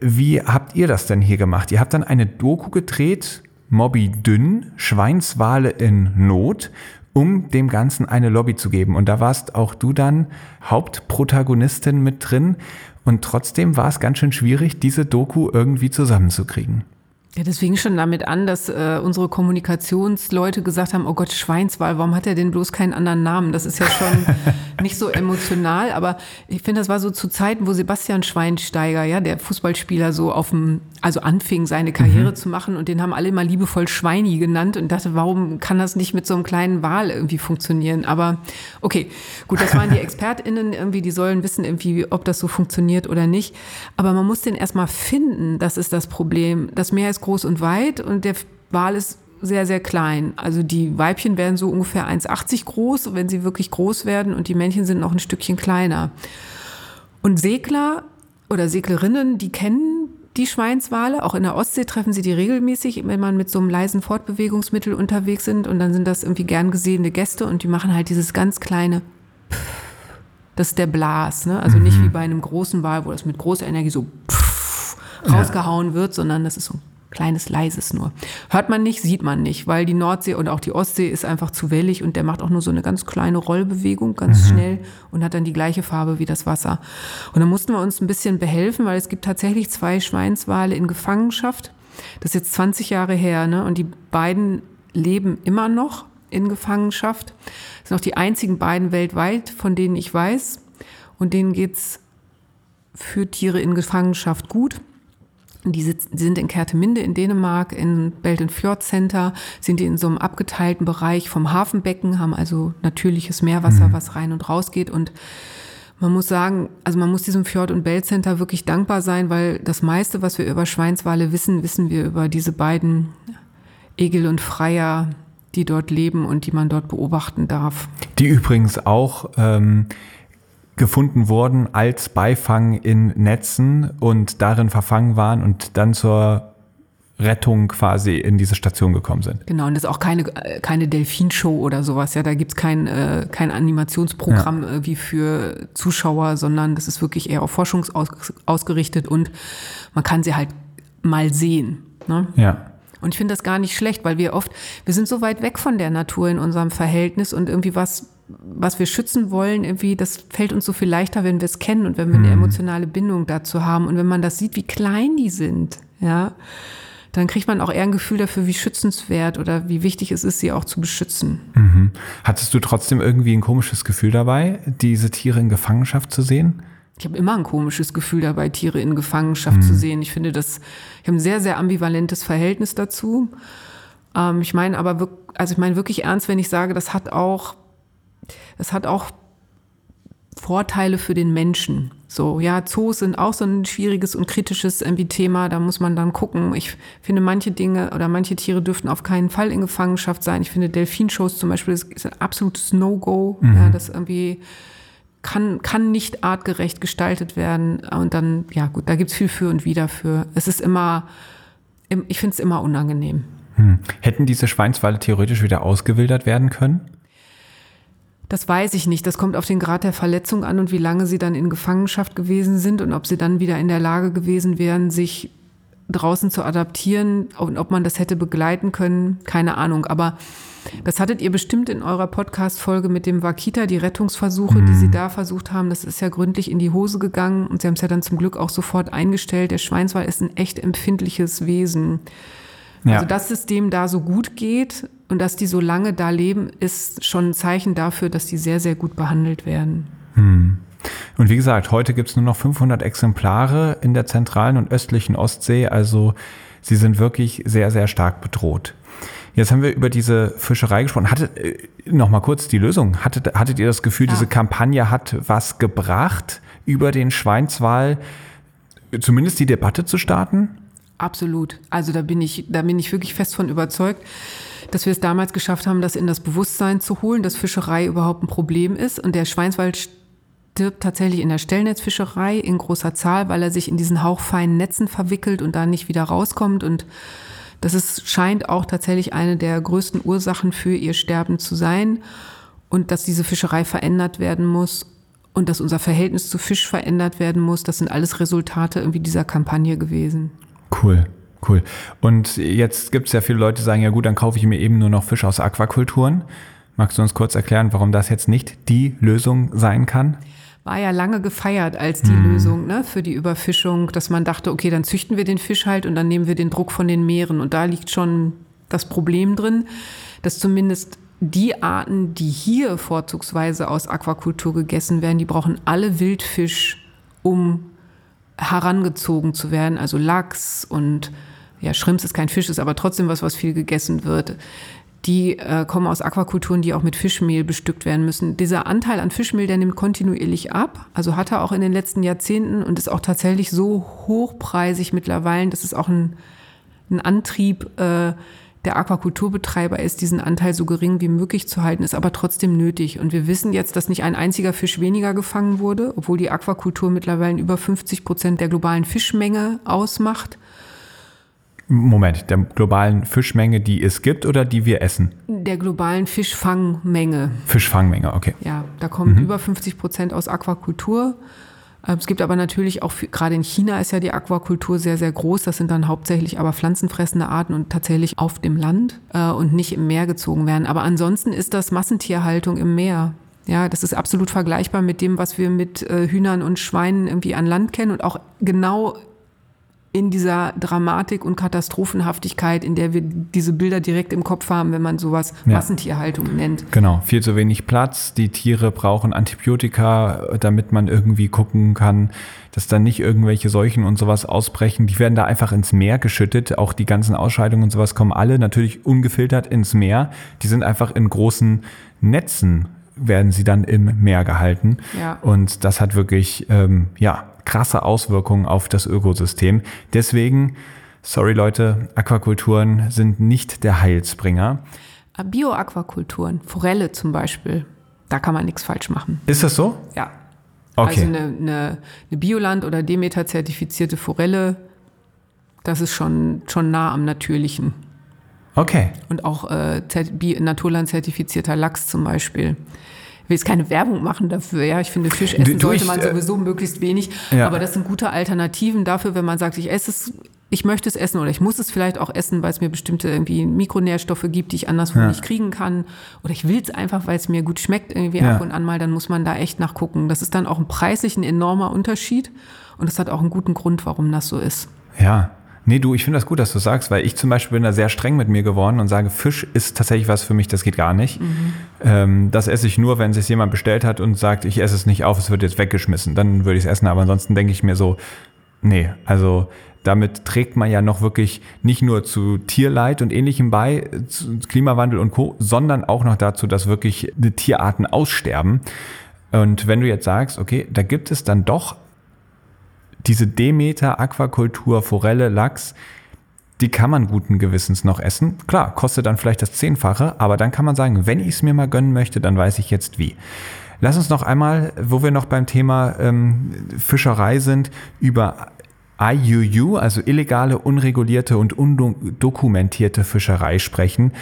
C: wie habt ihr das denn hier gemacht? Ihr habt dann eine Doku gedreht, Moby Dünn, Schweinswale in Not, um dem Ganzen eine Lobby zu geben. Und da warst auch du dann Hauptprotagonistin mit drin. Und trotzdem war es ganz schön schwierig, diese Doku irgendwie zusammenzukriegen.
A: Ja, das fing schon damit an, dass äh, unsere Kommunikationsleute gesagt haben, oh Gott, Schweinswal, warum hat er denn bloß keinen anderen Namen? Das ist ja schon nicht so emotional, aber ich finde, das war so zu Zeiten, wo Sebastian Schweinsteiger, ja, der Fußballspieler, so auf dem, also anfing, seine Karriere mhm. zu machen und den haben alle immer liebevoll Schweini genannt und dachte, warum kann das nicht mit so einem kleinen Wal irgendwie funktionieren? Aber okay, gut, das waren die ExpertInnen irgendwie, die sollen wissen irgendwie, ob das so funktioniert oder nicht. Aber man muss den erstmal finden, das ist das Problem. Das Meer ist groß und weit und der Wal ist sehr, sehr klein. Also die Weibchen werden so ungefähr 1,80 groß, wenn sie wirklich groß werden und die Männchen sind noch ein Stückchen kleiner. Und Segler oder Seglerinnen, die kennen die Schweinswale. Auch in der Ostsee treffen sie die regelmäßig, wenn man mit so einem leisen Fortbewegungsmittel unterwegs sind. Und dann sind das irgendwie gern gesehene Gäste und die machen halt dieses ganz kleine. Das ist der Blas, ne? Also mhm. nicht wie bei einem großen Wal, wo das mit großer Energie so rausgehauen ja. wird, sondern das ist so kleines, leises nur. Hört man nicht, sieht man nicht, weil die Nordsee und auch die Ostsee ist einfach zu wellig und der macht auch nur so eine ganz kleine Rollbewegung, ganz mhm. schnell und hat dann die gleiche Farbe wie das Wasser. Und da mussten wir uns ein bisschen behelfen, weil es gibt tatsächlich zwei Schweinswale in Gefangenschaft. Das ist jetzt 20 Jahre her, ne? Und die beiden leben immer noch in Gefangenschaft. Das sind auch die einzigen beiden weltweit, von denen ich weiß. Und denen geht's für Tiere in Gefangenschaft gut. Die sind in Kerteminde in Dänemark, in Belten Fjord Center, sind die in so einem abgeteilten Bereich vom Hafenbecken, haben also natürliches Meerwasser, mhm. was rein und raus geht. Und man muss sagen, also man muss diesem Fjord- und Belt Center wirklich dankbar sein, weil das meiste, was wir über Schweinswale wissen, wissen wir über diese beiden Egel und Freier, die dort leben und die man dort beobachten darf.
C: Die übrigens auch ähm, gefunden wurden als Beifang in Netzen und darin verfangen waren und dann zur Rettung quasi in diese Station gekommen sind.
A: Genau, und das ist auch keine, keine Delfinshow oder sowas. Ja, da gibt's kein, äh, kein Animationsprogramm ja. wie für Zuschauer, sondern das ist wirklich eher auf Forschung ausgerichtet und man kann sie halt mal sehen. Ne?
C: Ja.
A: Und ich finde das gar nicht schlecht, weil wir oft, wir sind so weit weg von der Natur in unserem Verhältnis und irgendwie was was wir schützen wollen, irgendwie, das fällt uns so viel leichter, wenn wir es kennen und wenn wir eine mhm. emotionale Bindung dazu haben. Und wenn man das sieht, wie klein die sind, ja, dann kriegt man auch eher ein Gefühl dafür, wie schützenswert oder wie wichtig es ist, sie auch zu beschützen.
C: Mhm. Hattest du trotzdem irgendwie ein komisches Gefühl dabei, diese Tiere in Gefangenschaft zu sehen?
A: Ich habe immer ein komisches Gefühl dabei, Tiere in Gefangenschaft mhm. zu sehen. Ich finde das, ich habe ein sehr, sehr ambivalentes Verhältnis dazu. Ähm, ich meine aber, also ich meine wirklich ernst, wenn ich sage, das hat auch es hat auch Vorteile für den Menschen. So, ja, Zoos sind auch so ein schwieriges und kritisches irgendwie Thema. Da muss man dann gucken. Ich finde, manche Dinge oder manche Tiere dürften auf keinen Fall in Gefangenschaft sein. Ich finde, Delfinshows zum Beispiel ist ein absolutes No-Go. Mhm. Ja, das irgendwie kann, kann nicht artgerecht gestaltet werden. Und dann, ja gut, da gibt's viel für und wieder für. Es ist immer, ich finde es immer unangenehm.
C: Hm. Hätten diese Schweinswale theoretisch wieder ausgewildert werden können?
A: Das weiß ich nicht. Das kommt auf den Grad der Verletzung an und wie lange sie dann in Gefangenschaft gewesen sind und ob sie dann wieder in der Lage gewesen wären, sich draußen zu adaptieren und ob man das hätte begleiten können. Keine Ahnung. Aber das hattet ihr bestimmt in eurer Podcast-Folge mit dem Wakita, die Rettungsversuche, mhm. die sie mhm. da versucht haben. Das ist ja gründlich in die Hose gegangen und sie haben es ja dann zum Glück auch sofort eingestellt. Der Schweinswal ist ein echt empfindliches Wesen. Ja. Also, dass es dem da so gut geht, Und dass die so lange da leben, ist schon ein Zeichen dafür, dass die sehr, sehr gut behandelt werden.
C: Hm. Und wie gesagt, heute gibt es nur noch 500 Exemplare in der zentralen und östlichen Ostsee. Also sie sind wirklich sehr, sehr stark bedroht. Jetzt haben wir über diese Fischerei gesprochen. Hattet, äh, noch mal kurz die Lösung. Hattet, hattet ihr das Gefühl, ja. diese Kampagne hat was gebracht, über den Schweinswal zumindest die Debatte zu starten?
A: Absolut. Also da bin ich, da bin ich wirklich fest von überzeugt, dass wir es damals geschafft haben, das in das Bewusstsein zu holen, dass Fischerei überhaupt ein Problem ist. Und der Schweinswald stirbt tatsächlich in der Stellnetzfischerei in großer Zahl, weil er sich in diesen hauchfeinen Netzen verwickelt und da nicht wieder rauskommt. Und das ist, scheint auch tatsächlich eine der größten Ursachen für ihr Sterben zu sein. Und dass diese Fischerei verändert werden muss und dass unser Verhältnis zu Fisch verändert werden muss, das sind alles Resultate irgendwie dieser Kampagne gewesen.
C: Cool. Cool. Und jetzt gibt es ja viele Leute, die sagen, ja gut, dann kaufe ich mir eben nur noch Fisch aus Aquakulturen. Magst du uns kurz erklären, warum das jetzt nicht die Lösung sein kann?
A: war ja lange gefeiert als die mhm. Lösung ne, für die Überfischung, dass man dachte, okay, dann züchten wir den Fisch halt und dann nehmen wir den Druck von den Meeren. Und da liegt schon das Problem drin, dass zumindest die Arten, die hier vorzugsweise aus Aquakultur gegessen werden, die brauchen alle Wildfisch, um herangezogen zu werden. Also Lachs und ja, Schrimps ist kein Fisch, ist aber trotzdem was, was viel gegessen wird die äh, kommen aus Aquakulturen, die auch mit Fischmehl bestückt werden müssen. Dieser Anteil an Fischmehl, der nimmt kontinuierlich ab. Also hat er auch in den letzten Jahrzehnten und ist auch tatsächlich so hochpreisig mittlerweile, dass es auch ein, ein Antrieb äh, der Aquakulturbetreiber ist, diesen Anteil so gering wie möglich zu halten, ist aber trotzdem nötig. Und wir wissen jetzt, dass nicht ein einziger Fisch weniger gefangen wurde, obwohl die Aquakultur mittlerweile über 50 Prozent der globalen Fischmenge ausmacht.
C: Moment, der globalen Fischmenge, die es gibt oder die wir essen?
A: Der globalen Fischfangmenge.
C: Fischfangmenge, okay.
A: Ja, da kommen mhm. über 50 Prozent aus Aquakultur. Ähm, es gibt aber natürlich auch, gerade in China ist ja die Aquakultur sehr, sehr groß. Das sind dann hauptsächlich aber pflanzenfressende Arten und tatsächlich auf dem Land äh, und nicht im Meer gezogen werden. Aber ansonsten ist das Massentierhaltung im Meer. Ja, das ist absolut vergleichbar mit dem, was wir mit äh, Hühnern und Schweinen irgendwie an Land kennen und auch genau in dieser Dramatik und Katastrophenhaftigkeit, in der wir diese Bilder direkt im Kopf haben, wenn man sowas ja. Massentierhaltung nennt.
C: Genau, viel zu wenig Platz. Die Tiere brauchen Antibiotika, damit man irgendwie gucken kann, dass dann nicht irgendwelche Seuchen und sowas ausbrechen. Die werden da einfach ins Meer geschüttet. Auch die ganzen Ausscheidungen und sowas kommen alle natürlich ungefiltert ins Meer. Die sind einfach in großen Netzen werden sie dann im Meer gehalten. Ja. Und das hat wirklich, ähm, ja, krasse Auswirkungen auf das Ökosystem. Deswegen, sorry Leute, Aquakulturen sind nicht der Heilsbringer.
A: Bioaquakulturen, Forelle zum Beispiel, da kann man nichts falsch machen.
C: Ist das so?
A: Ja.
C: Okay.
A: Also eine, eine, eine Bioland- oder Demeter-zertifizierte Forelle, das ist schon, schon nah am Natürlichen.
C: Okay.
A: Und auch äh, Naturland-zertifizierter Lachs zum Beispiel will jetzt keine Werbung machen dafür. Ja, ich finde, Fisch essen sollte man äh, sowieso möglichst wenig. Ja. Aber das sind gute Alternativen dafür, wenn man sagt, ich esse es, ich möchte es essen oder ich muss es vielleicht auch essen, weil es mir bestimmte irgendwie Mikronährstoffe gibt, die ich anderswo ja. nicht kriegen kann. Oder ich will es einfach, weil es mir gut schmeckt irgendwie ja. ab und an mal. Dann muss man da echt nachgucken. Das ist dann auch ein preislich ein enormer Unterschied. Und das hat auch einen guten Grund, warum das so ist.
C: Ja, Nee, du, ich finde das gut, dass du sagst, weil ich zum Beispiel bin da sehr streng mit mir geworden und sage, Fisch ist tatsächlich was für mich, das geht gar nicht. Mhm. Ähm, das esse ich nur, wenn es jemand bestellt hat und sagt, ich esse es nicht auf, es wird jetzt weggeschmissen. Dann würde ich es essen, aber ansonsten denke ich mir so, nee, also damit trägt man ja noch wirklich nicht nur zu Tierleid und ähnlichem bei, zu Klimawandel und Co., sondern auch noch dazu, dass wirklich die Tierarten aussterben. Und wenn du jetzt sagst, okay, da gibt es dann doch diese Demeter, Aquakultur, Forelle, Lachs, die kann man guten Gewissens noch essen. Klar, kostet dann vielleicht das Zehnfache, aber dann kann man sagen, wenn ich es mir mal gönnen möchte, dann weiß ich jetzt wie. Lass uns noch einmal, wo wir noch beim Thema ähm, Fischerei sind, über IUU, also illegale, unregulierte und undokumentierte Fischerei sprechen.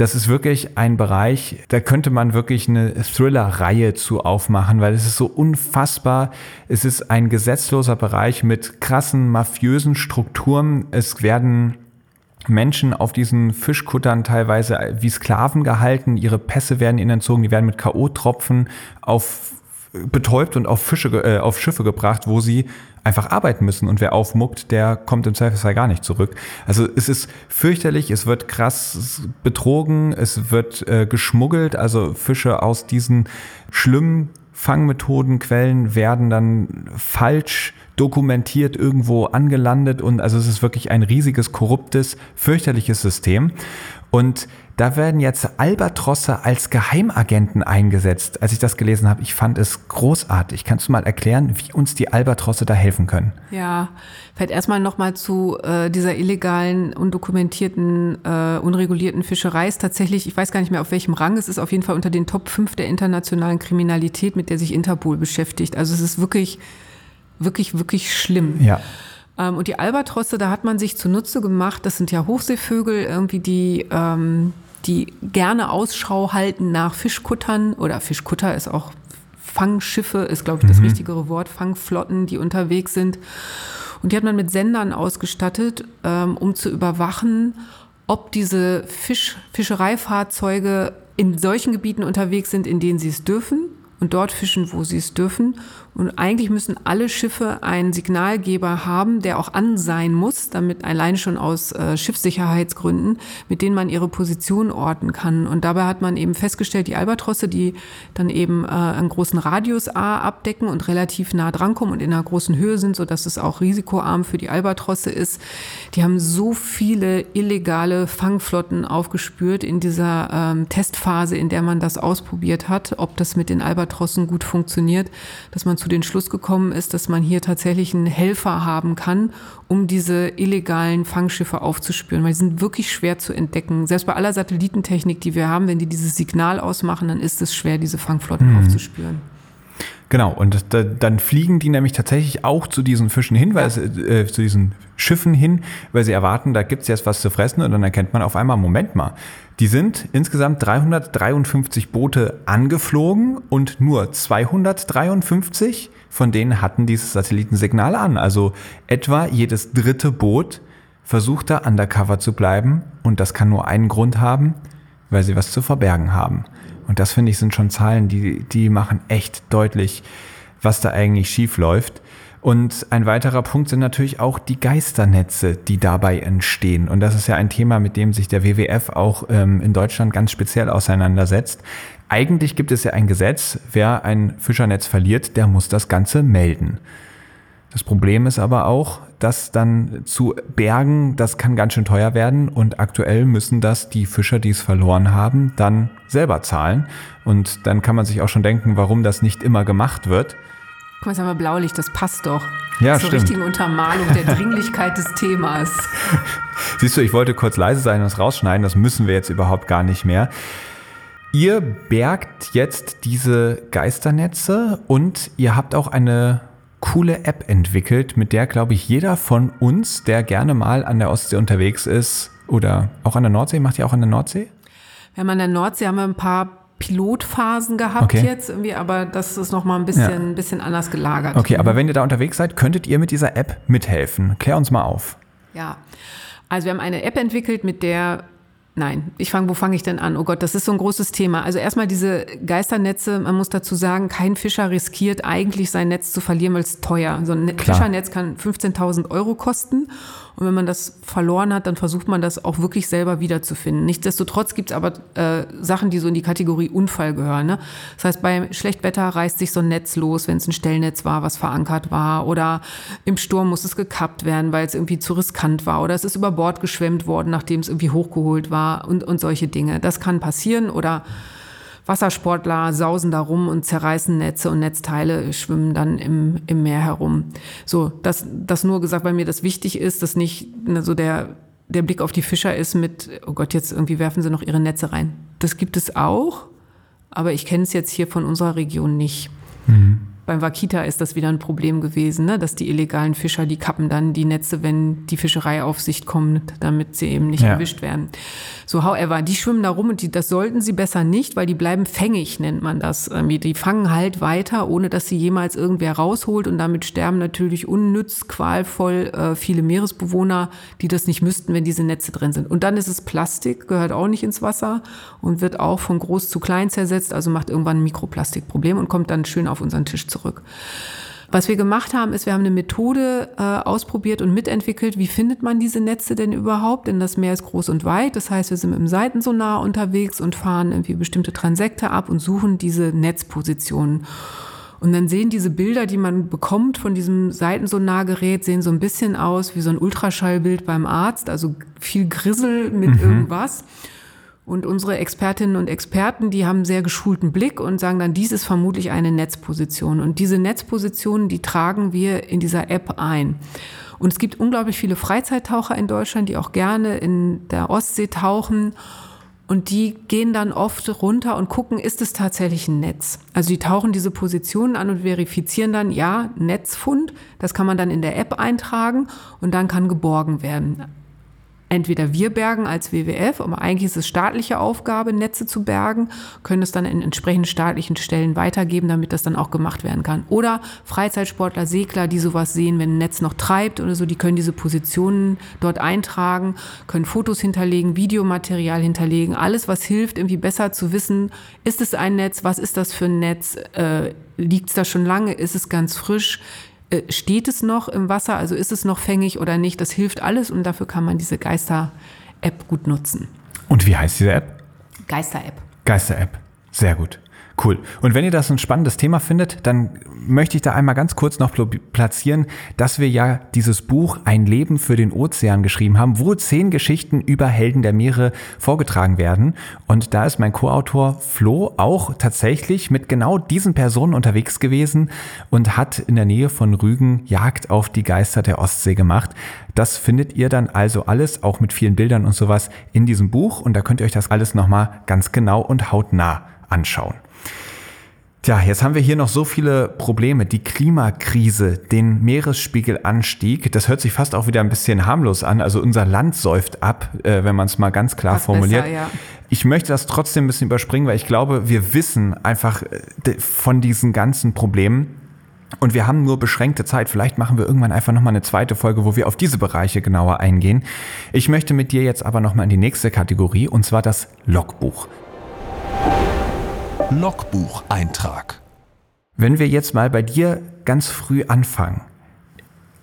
C: Das ist wirklich ein Bereich, da könnte man wirklich eine Thriller-Reihe zu aufmachen, weil es ist so unfassbar. Es ist ein gesetzloser Bereich mit krassen mafiösen Strukturen. Es werden Menschen auf diesen Fischkuttern teilweise wie Sklaven gehalten. Ihre Pässe werden ihnen entzogen. Die werden mit K.O.-Tropfen auf betäubt und auf, Fische, äh, auf Schiffe gebracht, wo sie einfach arbeiten müssen. Und wer aufmuckt, der kommt im Zweifelsfall gar nicht zurück. Also es ist fürchterlich, es wird krass betrogen, es wird äh, geschmuggelt. Also Fische aus diesen schlimmen Fangmethodenquellen werden dann falsch dokumentiert irgendwo angelandet und also es ist wirklich ein riesiges, korruptes, fürchterliches System. Und da werden jetzt Albatrosse als Geheimagenten eingesetzt. Als ich das gelesen habe, ich fand es großartig. Kannst du mal erklären, wie uns die Albatrosse da helfen können?
A: Ja, vielleicht erstmal nochmal zu äh, dieser illegalen, undokumentierten, äh, unregulierten Fischerei. Ist tatsächlich, ich weiß gar nicht mehr auf welchem Rang, es ist auf jeden Fall unter den Top 5 der internationalen Kriminalität, mit der sich Interpol beschäftigt. Also es ist wirklich, wirklich, wirklich schlimm.
C: Ja.
A: Ähm, und die Albatrosse, da hat man sich zunutze gemacht, das sind ja Hochseevögel, irgendwie die, ähm, die gerne Ausschau halten nach Fischkuttern oder Fischkutter ist auch Fangschiffe, ist glaube ich das mhm. richtigere Wort, Fangflotten, die unterwegs sind. Und die hat man mit Sendern ausgestattet, ähm, um zu überwachen, ob diese Fisch, Fischereifahrzeuge in solchen Gebieten unterwegs sind, in denen sie es dürfen und dort fischen, wo sie es dürfen und eigentlich müssen alle Schiffe einen Signalgeber haben, der auch an sein muss, damit allein schon aus äh, Schiffssicherheitsgründen, mit denen man ihre Position orten kann. Und dabei hat man eben festgestellt, die Albatrosse, die dann eben äh, einen großen Radius A abdecken und relativ nah drankommen und in einer großen Höhe sind, sodass es auch risikoarm für die Albatrosse ist, die haben so viele illegale Fangflotten aufgespürt in dieser ähm, Testphase, in der man das ausprobiert hat, ob das mit den Albatrossen gut funktioniert, dass man zu den Schluss gekommen ist, dass man hier tatsächlich einen Helfer haben kann, um diese illegalen Fangschiffe aufzuspüren, weil die sind wirklich schwer zu entdecken. Selbst bei aller Satellitentechnik, die wir haben, wenn die dieses Signal ausmachen, dann ist es schwer, diese Fangflotten mhm. aufzuspüren.
C: Genau, und da, dann fliegen die nämlich tatsächlich auch zu diesen Fischen hin, weil sie, äh, zu diesen Schiffen hin, weil sie erwarten, da gibt es jetzt was zu fressen und dann erkennt man auf einmal, Moment mal, die sind insgesamt 353 Boote angeflogen und nur 253 von denen hatten dieses Satellitensignal an. Also etwa jedes dritte Boot versucht da undercover zu bleiben und das kann nur einen Grund haben, weil sie was zu verbergen haben. Und das finde ich sind schon Zahlen, die, die machen echt deutlich, was da eigentlich schief läuft. Und ein weiterer Punkt sind natürlich auch die Geisternetze, die dabei entstehen. Und das ist ja ein Thema, mit dem sich der WWF auch ähm, in Deutschland ganz speziell auseinandersetzt. Eigentlich gibt es ja ein Gesetz, wer ein Fischernetz verliert, der muss das Ganze melden. Das Problem ist aber auch, das dann zu bergen, das kann ganz schön teuer werden und aktuell müssen das die Fischer, die es verloren haben, dann selber zahlen. Und dann kann man sich auch schon denken, warum das nicht immer gemacht wird.
A: Guck mal, jetzt haben wir Blaulicht, das passt doch.
C: Ja,
A: Zur
C: stimmt.
A: richtigen Untermalung der Dringlichkeit des Themas.
C: Siehst du, ich wollte kurz leise sein und es rausschneiden, das müssen wir jetzt überhaupt gar nicht mehr. Ihr bergt jetzt diese Geisternetze und ihr habt auch eine coole App entwickelt, mit der, glaube ich, jeder von uns, der gerne mal an der Ostsee unterwegs ist oder auch an der Nordsee, macht ihr auch an der Nordsee?
A: Wir haben an der Nordsee haben wir ein paar Pilotphasen gehabt okay. jetzt irgendwie, aber das ist noch mal ein bisschen, ja. ein bisschen anders gelagert.
C: Okay, aber wenn ihr da unterwegs seid, könntet ihr mit dieser App mithelfen. Klär uns mal auf.
A: Ja, also wir haben eine App entwickelt, mit der Nein, ich fange, wo fange ich denn an? Oh Gott, das ist so ein großes Thema. Also erstmal diese Geisternetze, man muss dazu sagen, kein Fischer riskiert eigentlich sein Netz zu verlieren, weil es teuer. So ein Klar. Fischernetz kann 15.000 Euro kosten und wenn man das verloren hat, dann versucht man das auch wirklich selber wiederzufinden. Nichtsdestotrotz gibt es aber äh, Sachen, die so in die Kategorie Unfall gehören. Ne? Das heißt, bei Schlechtwetter reißt sich so ein Netz los, wenn es ein Stellnetz war, was verankert war. Oder im Sturm muss es gekappt werden, weil es irgendwie zu riskant war. Oder es ist über Bord geschwemmt worden, nachdem es irgendwie hochgeholt war und, und solche Dinge. Das kann passieren. Oder Wassersportler sausen da rum und zerreißen Netze und Netzteile schwimmen dann im, im Meer herum. So, das, das nur gesagt, weil mir das wichtig ist, dass nicht ne, so der, der Blick auf die Fischer ist mit, oh Gott, jetzt irgendwie werfen sie noch ihre Netze rein. Das gibt es auch, aber ich kenne es jetzt hier von unserer Region nicht. Mhm. Beim Wakita ist das wieder ein Problem gewesen, ne? dass die illegalen Fischer, die kappen dann die Netze, wenn die Fischereiaufsicht kommt, damit sie eben nicht
C: Ja.
A: erwischt werden. So, however, die schwimmen da rum und die, das sollten sie besser nicht, weil die bleiben fängig, nennt man das. Irgendwie. Die fangen halt weiter, ohne dass sie jemals irgendwer rausholt und damit sterben natürlich unnütz, qualvoll äh, viele Meeresbewohner, die das nicht müssten, wenn diese Netze drin sind. Und dann ist es Plastik, gehört auch nicht ins Wasser und wird auch von groß zu klein zersetzt, also macht irgendwann ein Mikroplastikproblem und kommt dann schön auf unseren Tisch zurück. Was wir gemacht haben, ist, wir haben eine Methode äh, ausprobiert und mitentwickelt. Wie findet man diese Netze denn überhaupt? Denn das Meer ist groß und weit. Das heißt, wir sind dem Seitensonar unterwegs und fahren irgendwie bestimmte Transekte ab und suchen diese Netzpositionen. Und dann sehen diese Bilder, die man bekommt von diesem Seitensonargerät, sehen so ein bisschen aus wie so ein Ultraschallbild beim Arzt, also viel Grissel mit irgendwas. Und unsere Expertinnen und Experten, die haben einen sehr geschulten Blick und sagen dann, dies ist vermutlich eine Netzposition. Und diese Netzpositionen, die tragen wir in dieser App ein. Und es gibt unglaublich viele Freizeittaucher in Deutschland, die auch gerne in der Ostsee tauchen. Und die gehen dann oft runter und gucken, ist es tatsächlich ein Netz? Also die tauchen diese Positionen an und verifizieren dann, ja, Netzfund. Das kann man dann in der App eintragen und dann kann geborgen werden entweder wir bergen als WWF, aber eigentlich ist es staatliche Aufgabe, Netze zu bergen, können es dann in entsprechenden staatlichen Stellen weitergeben, damit das dann auch gemacht werden kann. Oder Freizeitsportler, Segler, die sowas sehen, wenn ein Netz noch treibt oder so, die können diese Positionen dort eintragen, können Fotos hinterlegen, Videomaterial hinterlegen, alles, was hilft, irgendwie besser zu wissen, ist es ein Netz, was ist das für ein Netz, äh, liegt es da schon lange, ist es ganz frisch, äh, steht es noch im Wasser, also ist es noch fängig oder nicht, das hilft alles und dafür kann man diese Geister-App gut nutzen.
C: Und wie heißt diese App?
A: Geister-App.
C: Geister-App. Sehr gut. Cool. Und wenn ihr das ein spannendes Thema findet, dann möchte ich da einmal ganz kurz noch pl- platzieren, dass wir ja dieses Buch Ein Leben für den Ozean geschrieben haben, wo zehn Geschichten über Helden der Meere vorgetragen werden. Und da ist mein Co-Autor Flo auch tatsächlich mit genau diesen Personen unterwegs gewesen und hat in der Nähe von Rügen Jagd auf die Geister der Ostsee gemacht. Das findet ihr dann also alles, auch mit vielen Bildern und sowas, in diesem Buch. Und da könnt ihr euch das alles nochmal ganz genau und hautnah anschauen. Tja, jetzt haben wir hier noch so viele Probleme. Die Klimakrise, den Meeresspiegelanstieg, das hört sich fast auch wieder ein bisschen harmlos an. Also unser Land säuft ab, äh, wenn man es mal ganz klar
A: Fast
C: formuliert.
A: besser, ja.
C: Ich möchte das trotzdem ein bisschen überspringen, weil ich glaube, wir wissen einfach äh, von diesen ganzen Problemen. Und wir haben nur beschränkte Zeit. Vielleicht machen wir irgendwann einfach nochmal eine zweite Folge, wo wir auf diese Bereiche genauer eingehen. Ich möchte mit dir jetzt aber nochmal in die nächste Kategorie, und zwar das Logbuch.
B: Logbucheintrag.
C: Wenn wir jetzt mal bei dir ganz früh anfangen.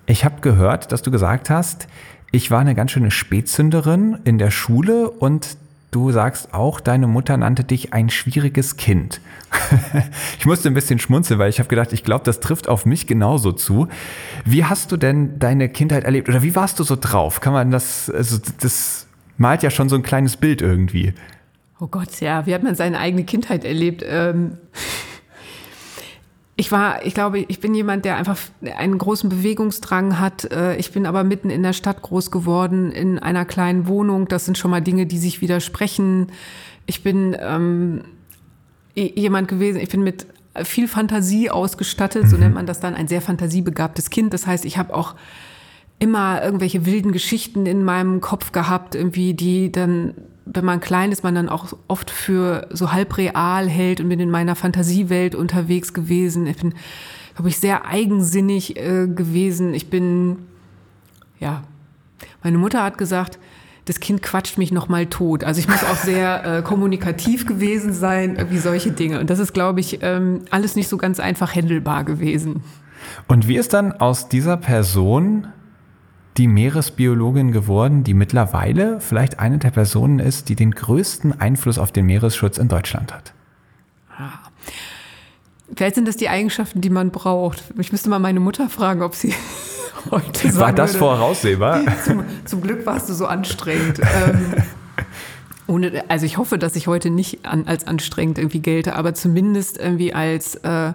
C: Ich habe gehört, dass du gesagt hast, ich war eine ganz schöne Spätzünderin in der Schule und du sagst auch, deine Mutter nannte dich ein schwieriges Kind. ich musste ein bisschen schmunzeln, weil ich habe gedacht, ich glaube, das trifft auf mich genauso zu. Wie hast du denn deine Kindheit erlebt oder wie warst du so drauf? Kann man das, also das malt ja schon so ein kleines Bild irgendwie.
A: Oh Gott, ja, wie hat man seine eigene Kindheit erlebt? Ähm ich war, ich glaube, ich bin jemand, der einfach einen großen Bewegungsdrang hat. Äh, Ich bin aber mitten in der Stadt groß geworden, in einer kleinen Wohnung. Das sind schon mal Dinge, die sich widersprechen. Ich bin ähm, jemand gewesen, ich bin mit viel Fantasie ausgestattet, so nennt man das dann, ein sehr fantasiebegabtes Kind. Das heißt, ich habe auch immer irgendwelche wilden Geschichten in meinem Kopf gehabt, irgendwie, die dann, wenn man klein ist, man dann auch oft für so halb real hält und bin in meiner Fantasiewelt unterwegs gewesen. Ich bin, glaube ich, sehr eigensinnig äh, gewesen. Ich bin, ja, meine Mutter hat gesagt, das Kind quatscht mich noch mal tot. Also ich muss auch sehr äh, kommunikativ gewesen sein, irgendwie solche Dinge. Und das ist, glaube ich, ähm, alles nicht so ganz einfach händelbar gewesen.
C: Und wie ist dann aus dieser Person die Meeresbiologin geworden, die mittlerweile vielleicht eine der Personen ist, die den größten Einfluss auf den Meeresschutz in Deutschland hat?
A: Vielleicht sind das die Eigenschaften, die man braucht. Ich müsste mal meine Mutter fragen, ob sie heute
C: War das
A: würde,
C: voraussehbar?
A: zum, zum Glück warst du so anstrengend. ähm, ohne, also ich hoffe, dass ich heute nicht an, als anstrengend irgendwie gelte, aber zumindest irgendwie als, äh,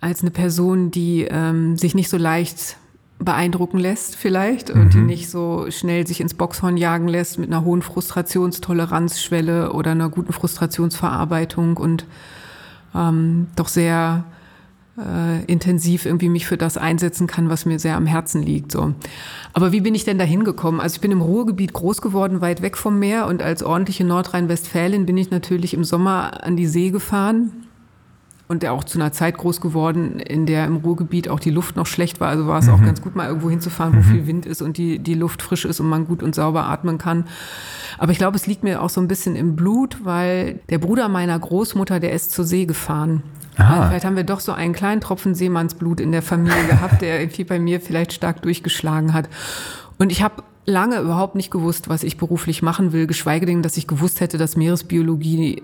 A: als eine Person, die ähm, sich nicht so leicht beeindrucken lässt vielleicht und die nicht so schnell sich ins Boxhorn jagen lässt mit einer hohen Frustrationstoleranzschwelle oder einer guten Frustrationsverarbeitung und ähm, doch sehr äh, intensiv irgendwie mich für das einsetzen kann, was mir sehr am Herzen liegt. So. Aber wie bin ich denn da hingekommen? Also ich bin im Ruhrgebiet groß geworden, weit weg vom Meer und als ordentliche Nordrhein-Westfälin bin ich natürlich im Sommer an die See gefahren und der auch zu einer Zeit groß geworden, in der im Ruhrgebiet auch die Luft noch schlecht war. Also war es mhm. auch ganz gut, mal irgendwo hinzufahren, wo mhm. viel Wind ist und die, die Luft frisch ist und man gut und sauber atmen kann. Aber ich glaube, es liegt mir auch so ein bisschen im Blut, weil der Bruder meiner Großmutter, der ist zur See gefahren. Aha. Vielleicht haben wir doch so einen kleinen Tropfen Seemannsblut in der Familie gehabt, der irgendwie bei mir vielleicht stark durchgeschlagen hat. Und ich habe lange überhaupt nicht gewusst, was ich beruflich machen will, geschweige denn, dass ich gewusst hätte, dass Meeresbiologie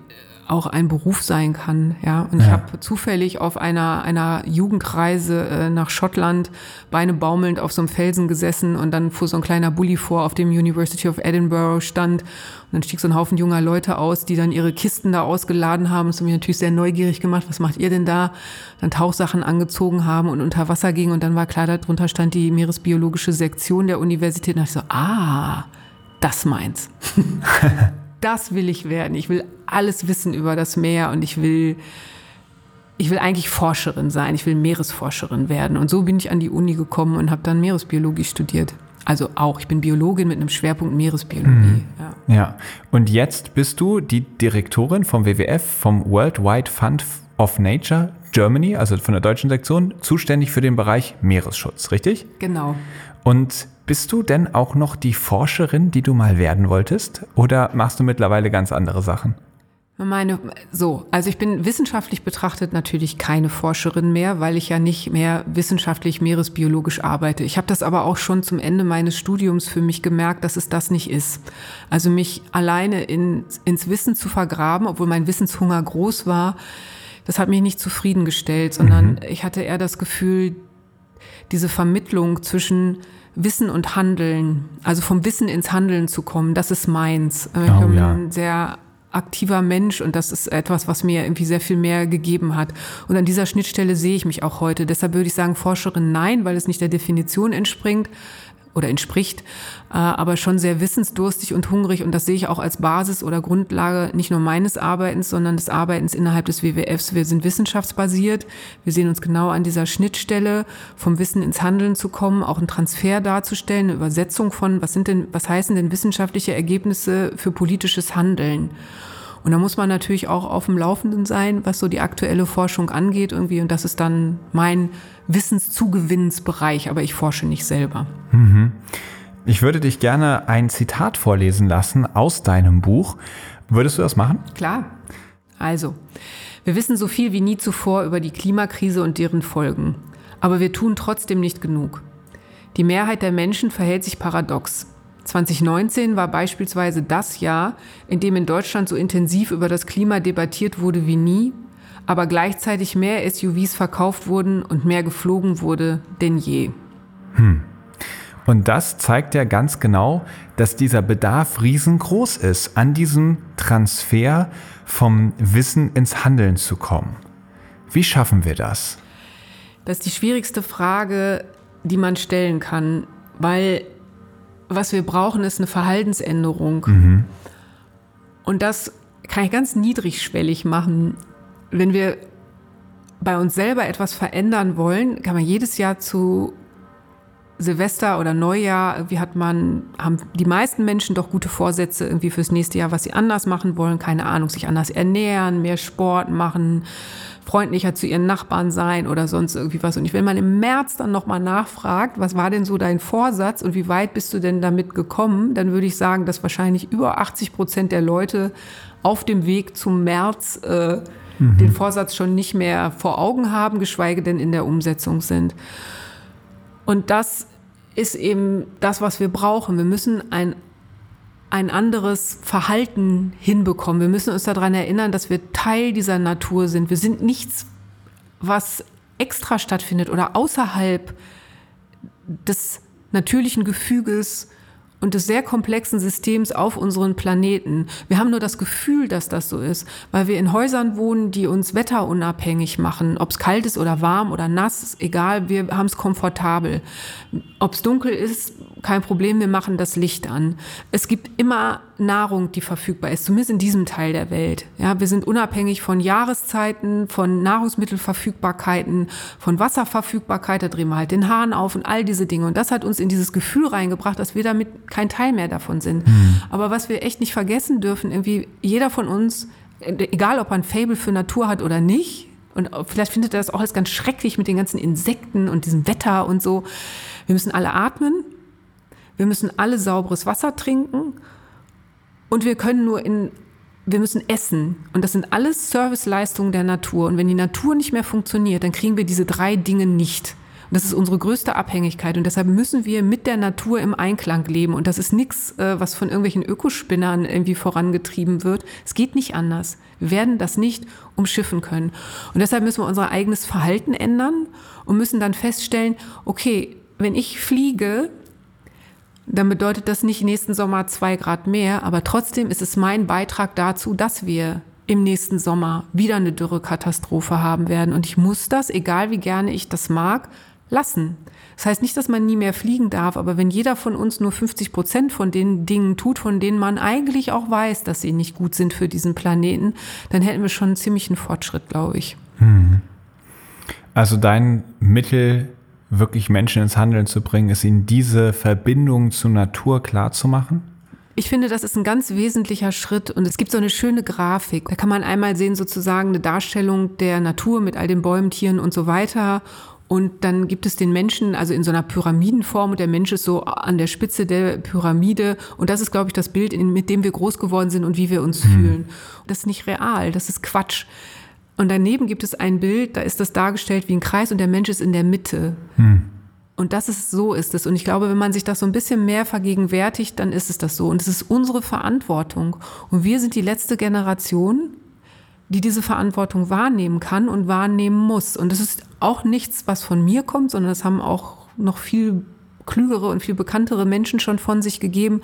A: auch ein Beruf sein kann. Ja, und ja. ich habe zufällig auf einer einer Jugendreise äh, nach Schottland Beine baumelnd auf so einem Felsen gesessen und dann fuhr so ein kleiner Bulli vor, auf dem University of Edinburgh stand und dann stieg so ein Haufen junger Leute aus, die dann ihre Kisten da ausgeladen haben. Das hat mich natürlich sehr neugierig gemacht. Was macht ihr denn da? Dann Tauchsachen angezogen haben und unter Wasser gingen und dann war klar, darunter stand die meeresbiologische Sektion der Universität. Und da dachte ich so, ah, das meins. das will ich werden. Ich will alles wissen über das Meer und ich will, ich will eigentlich Forscherin sein. Ich will Meeresforscherin werden. Und so bin ich an die Uni gekommen und habe dann Meeresbiologie studiert. Also auch, ich bin Biologin mit einem Schwerpunkt Meeresbiologie. Mhm.
C: Ja. ja, und jetzt bist du die Direktorin vom WWF, vom Worldwide Fund of Nature Germany, also von der deutschen Sektion, zuständig für den Bereich Meeresschutz, richtig?
A: Genau.
C: Und bist du denn auch noch die Forscherin, die du mal werden wolltest? Oder machst du mittlerweile ganz andere Sachen?
A: Meine, so, also ich bin wissenschaftlich betrachtet natürlich keine Forscherin mehr, weil ich ja nicht mehr wissenschaftlich meeresbiologisch arbeite. Ich habe das aber auch schon zum Ende meines Studiums für mich gemerkt, dass es das nicht ist. Also mich alleine in, ins Wissen zu vergraben, obwohl mein Wissenshunger groß war, das hat mich nicht zufriedengestellt, sondern mhm. ich hatte eher das Gefühl, diese Vermittlung zwischen Wissen und Handeln, also vom Wissen ins Handeln zu kommen, das ist meins. Ich oh, bin ja. ein sehr aktiver Mensch und das ist etwas, was mir irgendwie sehr viel mehr gegeben hat. Und an dieser Schnittstelle sehe ich mich auch heute. Deshalb würde ich sagen, Forscherin nein, weil es nicht der Definition entspringt oder entspricht, aber schon sehr wissensdurstig und hungrig. Und das sehe ich auch als Basis oder Grundlage nicht nur meines Arbeitens, sondern des Arbeitens innerhalb des WWFs. Wir sind wissenschaftsbasiert. Wir sehen uns genau an dieser Schnittstelle, vom Wissen ins Handeln zu kommen, auch einen Transfer darzustellen, eine Übersetzung von, was sind denn, was heißen denn wissenschaftliche Ergebnisse für politisches Handeln? Und da muss man natürlich auch auf dem Laufenden sein, was so die aktuelle Forschung angeht irgendwie. Und das ist dann mein Wissenszugewinnsbereich, aber ich forsche nicht selber.
C: Mhm. Ich würde dich gerne ein Zitat vorlesen lassen aus deinem Buch. Würdest du das machen?
A: Klar. Also, wir wissen so viel wie nie zuvor über die Klimakrise und deren Folgen. Aber wir tun trotzdem nicht genug. Die Mehrheit der Menschen verhält sich paradox. 2019 war beispielsweise das Jahr, in dem in Deutschland so intensiv über das Klima debattiert wurde wie nie, aber gleichzeitig mehr SUVs verkauft wurden und mehr geflogen wurde denn je.
C: Hm. Und das zeigt ja ganz genau, dass dieser Bedarf riesengroß ist, an diesem Transfer vom Wissen ins Handeln zu kommen. Wie schaffen wir das?
A: Das ist die schwierigste Frage, die man stellen kann, weil was wir brauchen, ist eine Verhaltensänderung. Mhm. Und das kann ich ganz niedrigschwellig machen. Wenn wir bei uns selber etwas verändern wollen, kann man jedes Jahr zu Silvester oder Neujahr, irgendwie hat man, haben die meisten Menschen doch gute Vorsätze irgendwie fürs nächste Jahr, was sie anders machen wollen. Keine Ahnung, sich anders ernähren, mehr Sport machen, freundlicher zu ihren Nachbarn sein oder sonst irgendwie was. Und wenn man im März dann nochmal nachfragt, was war denn so dein Vorsatz und wie weit bist du denn damit gekommen, dann würde ich sagen, dass wahrscheinlich über 80 Prozent der Leute auf dem Weg zum März äh, mhm. den Vorsatz schon nicht mehr vor Augen haben, geschweige denn in der Umsetzung sind. Und das ist eben das, was wir brauchen. Wir müssen ein ein anderes Verhalten hinbekommen. Wir müssen uns daran erinnern, dass wir Teil dieser Natur sind. Wir sind nichts, was extra stattfindet oder außerhalb des natürlichen Gefüges und des sehr komplexen Systems auf unseren Planeten. Wir haben nur das Gefühl, dass das so ist, weil wir in Häusern wohnen, die uns wetterunabhängig machen. Ob es kalt ist oder warm oder nass, ist egal, wir haben es komfortabel. Ob es dunkel ist kein Problem, wir machen das Licht an. Es gibt immer Nahrung, die verfügbar ist, zumindest in diesem Teil der Welt. Ja, wir sind unabhängig von Jahreszeiten, von Nahrungsmittelverfügbarkeiten, von Wasserverfügbarkeit, da drehen wir halt den Hahn auf und all diese Dinge. Und das hat uns in dieses Gefühl reingebracht, dass wir damit kein Teil mehr davon sind. Mhm. Aber was wir echt nicht vergessen dürfen, irgendwie jeder von uns, egal ob er ein Fable für Natur hat oder nicht, und vielleicht findet er das auch alles ganz schrecklich mit den ganzen Insekten und diesem Wetter und so. Wir müssen alle atmen, wir müssen alle sauberes Wasser trinken und wir können nur in, wir müssen essen. Und das sind alles Serviceleistungen der Natur. Und wenn die Natur nicht mehr funktioniert, dann kriegen wir diese drei Dinge nicht. Und das ist unsere größte Abhängigkeit. Und deshalb müssen wir mit der Natur im Einklang leben. Und das ist nichts, äh, was von irgendwelchen Ökospinnern irgendwie vorangetrieben wird. Es geht nicht anders. Wir werden das nicht umschiffen können. Und deshalb müssen wir unser eigenes Verhalten ändern und müssen dann feststellen, okay, wenn ich fliege, dann bedeutet das nicht nächsten Sommer zwei Grad mehr, aber trotzdem ist es mein Beitrag dazu, dass wir im nächsten Sommer wieder eine Dürrekatastrophe haben werden. Und ich muss das, egal wie gerne ich das mag, lassen. Das heißt nicht, dass man nie mehr fliegen darf, aber wenn jeder von uns nur 50 Prozent von den Dingen tut, von denen man eigentlich auch weiß, dass sie nicht gut sind für diesen Planeten, dann hätten wir schon einen ziemlichen Fortschritt, glaube ich. Hm.
C: Also dein Mittel wirklich Menschen ins Handeln zu bringen, ist ihnen diese Verbindung zur Natur klar zu machen?
A: Ich finde, das ist ein ganz wesentlicher Schritt und es gibt so eine schöne Grafik. Da kann man einmal sehen, sozusagen eine Darstellung der Natur mit all den Bäumen, Tieren und so weiter. Und dann gibt es den Menschen, also in so einer Pyramidenform, und der Mensch ist so an der Spitze der Pyramide. Und das ist, glaube ich, das Bild, mit dem wir groß geworden sind und wie wir uns mhm. fühlen. Das ist nicht real, das ist Quatsch. Und daneben gibt es ein Bild, da ist das dargestellt wie ein Kreis und der Mensch ist in der Mitte. Hm. Und das ist so ist es. Und ich glaube, wenn man sich das so ein bisschen mehr vergegenwärtigt, dann ist es das so. Und es ist unsere Verantwortung. Und wir sind die letzte Generation, die diese Verantwortung wahrnehmen kann und wahrnehmen muss. Und das ist auch nichts, was von mir kommt, sondern das haben auch noch viel klügere und viel bekanntere Menschen schon von sich gegeben.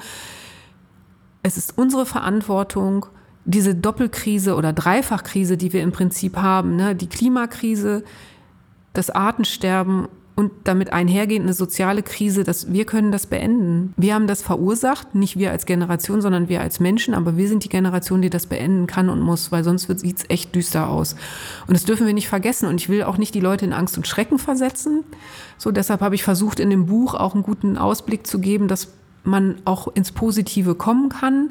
A: Es ist unsere Verantwortung, diese Doppelkrise oder Dreifachkrise, die wir im Prinzip haben, ne? die Klimakrise, das Artensterben und damit einhergehend eine soziale Krise, dass wir können das beenden. Wir haben das verursacht, nicht wir als Generation, sondern wir als Menschen, aber wir sind die Generation, die das beenden kann und muss, weil sonst sieht es echt düster aus. Und das dürfen wir nicht vergessen. Und ich will auch nicht die Leute in Angst und Schrecken versetzen. So, deshalb habe ich versucht, in dem Buch auch einen guten Ausblick zu geben, dass man auch ins Positive kommen kann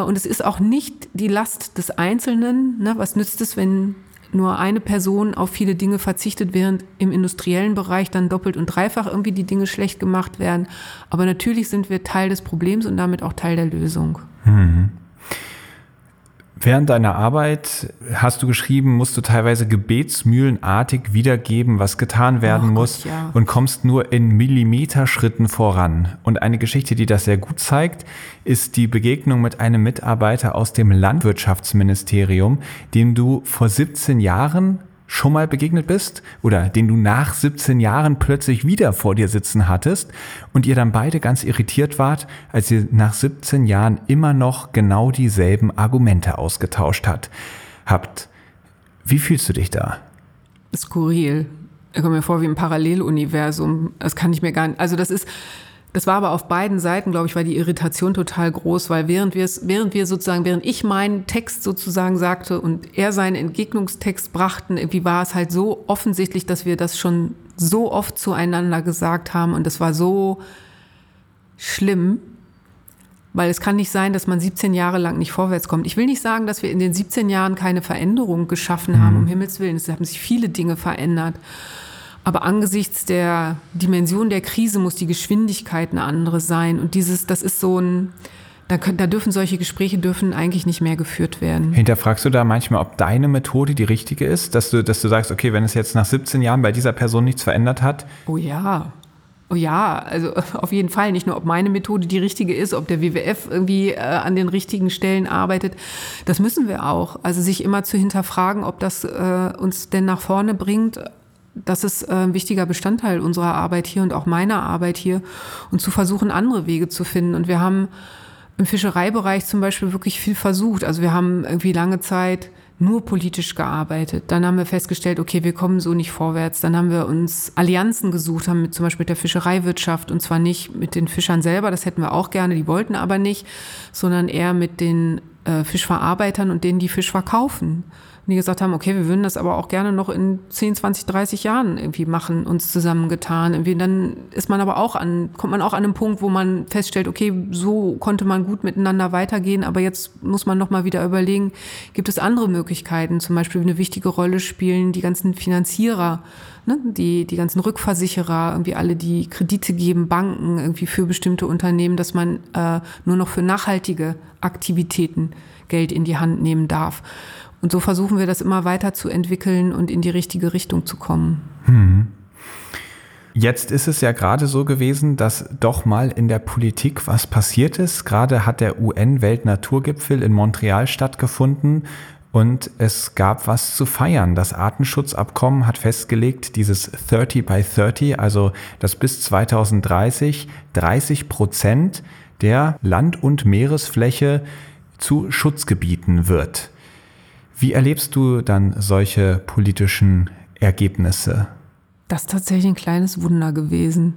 A: und es ist auch nicht die Last des Einzelnen. Ne? Was nützt es, wenn nur eine Person auf viele Dinge verzichtet, während im industriellen Bereich dann doppelt und dreifach irgendwie die Dinge schlecht gemacht werden. Aber natürlich sind wir Teil des Problems und damit auch Teil der Lösung. Mhm.
C: Während deiner Arbeit hast du geschrieben, musst du teilweise gebetsmühlenartig wiedergeben, was getan werden oh muss Gott, ja. und kommst nur in Millimeterschritten voran. Und eine Geschichte, die das sehr gut zeigt, ist die Begegnung mit einem Mitarbeiter aus dem Landwirtschaftsministerium, dem du vor 17 Jahren schon mal begegnet bist oder den du nach 17 Jahren plötzlich wieder vor dir sitzen hattest und ihr dann beide ganz irritiert wart, als ihr nach 17 Jahren immer noch genau dieselben Argumente ausgetauscht hat, habt. Wie fühlst du dich da?
A: Skurril. Ich komme mir vor wie ein Paralleluniversum. Das kann ich mir gar nicht. Also das ist, das war aber auf beiden Seiten, glaube ich, war die Irritation total groß, weil während wir es, während wir sozusagen, während ich meinen Text sozusagen sagte und er seinen Entgegnungstext brachten, irgendwie war es halt so offensichtlich, dass wir das schon so oft zueinander gesagt haben und es war so schlimm, weil es kann nicht sein, dass man 17 Jahre lang nicht vorwärts kommt. Ich will nicht sagen, dass wir in den 17 Jahren keine Veränderung geschaffen haben, mhm. um Himmels Willen. Es haben sich viele Dinge verändert. Aber angesichts der Dimension der Krise muss die Geschwindigkeit eine andere sein. Und dieses, das ist so ein, da, können, da dürfen solche Gespräche dürfen eigentlich nicht mehr geführt werden.
C: Hinterfragst du da manchmal, ob deine Methode die richtige ist, dass du, dass du sagst, okay, wenn es jetzt nach 17 Jahren bei dieser Person nichts verändert hat?
A: Oh ja. Oh ja, also auf jeden Fall. Nicht nur, ob meine Methode die richtige ist, ob der WWF irgendwie äh, an den richtigen Stellen arbeitet. Das müssen wir auch. Also sich immer zu hinterfragen, ob das äh, uns denn nach vorne bringt, das ist äh, ein wichtiger Bestandteil unserer Arbeit hier und auch meiner Arbeit hier und zu versuchen, andere Wege zu finden. Und wir haben im Fischereibereich zum Beispiel wirklich viel versucht. Also wir haben irgendwie lange Zeit nur politisch gearbeitet. Dann haben wir festgestellt, okay, wir kommen so nicht vorwärts. Dann haben wir uns Allianzen gesucht, haben mit zum Beispiel mit der Fischereiwirtschaft und zwar nicht mit den Fischern selber, das hätten wir auch gerne, die wollten aber nicht, sondern eher mit den äh, Fischverarbeitern und denen, die Fisch verkaufen die gesagt haben, okay, wir würden das aber auch gerne noch in 10, 20, 30 Jahren irgendwie machen, uns zusammengetan. Irgendwie dann ist man aber auch an, kommt man auch an einen Punkt, wo man feststellt, okay, so konnte man gut miteinander weitergehen, aber jetzt muss man nochmal wieder überlegen, gibt es andere Möglichkeiten, zum Beispiel eine wichtige Rolle spielen die ganzen Finanzierer, ne, die, die ganzen Rückversicherer, irgendwie alle, die Kredite geben, Banken irgendwie für bestimmte Unternehmen, dass man äh, nur noch für nachhaltige Aktivitäten Geld in die Hand nehmen darf. Und so versuchen wir das immer weiter zu entwickeln und in die richtige Richtung zu kommen. Hm.
C: Jetzt ist es ja gerade so gewesen, dass doch mal in der Politik was passiert ist. Gerade hat der UN-Weltnaturgipfel in Montreal stattgefunden und es gab was zu feiern. Das Artenschutzabkommen hat festgelegt, dieses 30 by 30, also dass bis 2030 30 Prozent der Land- und Meeresfläche zu Schutzgebieten wird. Wie erlebst du dann solche politischen Ergebnisse?
A: Das ist tatsächlich ein kleines Wunder gewesen.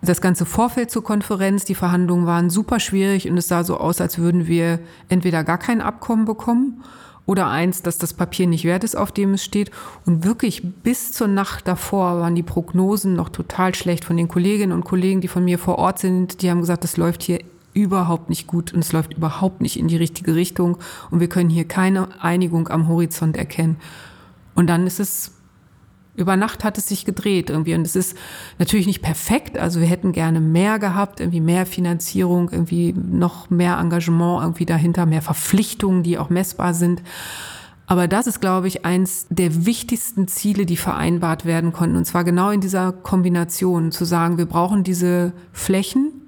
A: Das ganze Vorfeld zur Konferenz, die Verhandlungen waren super schwierig und es sah so aus, als würden wir entweder gar kein Abkommen bekommen oder eins, dass das Papier nicht wert ist, auf dem es steht. Und wirklich bis zur Nacht davor waren die Prognosen noch total schlecht von den Kolleginnen und Kollegen, die von mir vor Ort sind. Die haben gesagt, das läuft hier überhaupt nicht gut und es läuft überhaupt nicht in die richtige Richtung und wir können hier keine Einigung am Horizont erkennen. Und dann ist es, über Nacht hat es sich gedreht irgendwie und es ist natürlich nicht perfekt, also wir hätten gerne mehr gehabt, irgendwie mehr Finanzierung, irgendwie noch mehr Engagement irgendwie dahinter, mehr Verpflichtungen, die auch messbar sind. Aber das ist, glaube ich, eins der wichtigsten Ziele, die vereinbart werden konnten. Und zwar genau in dieser Kombination zu sagen, wir brauchen diese Flächen,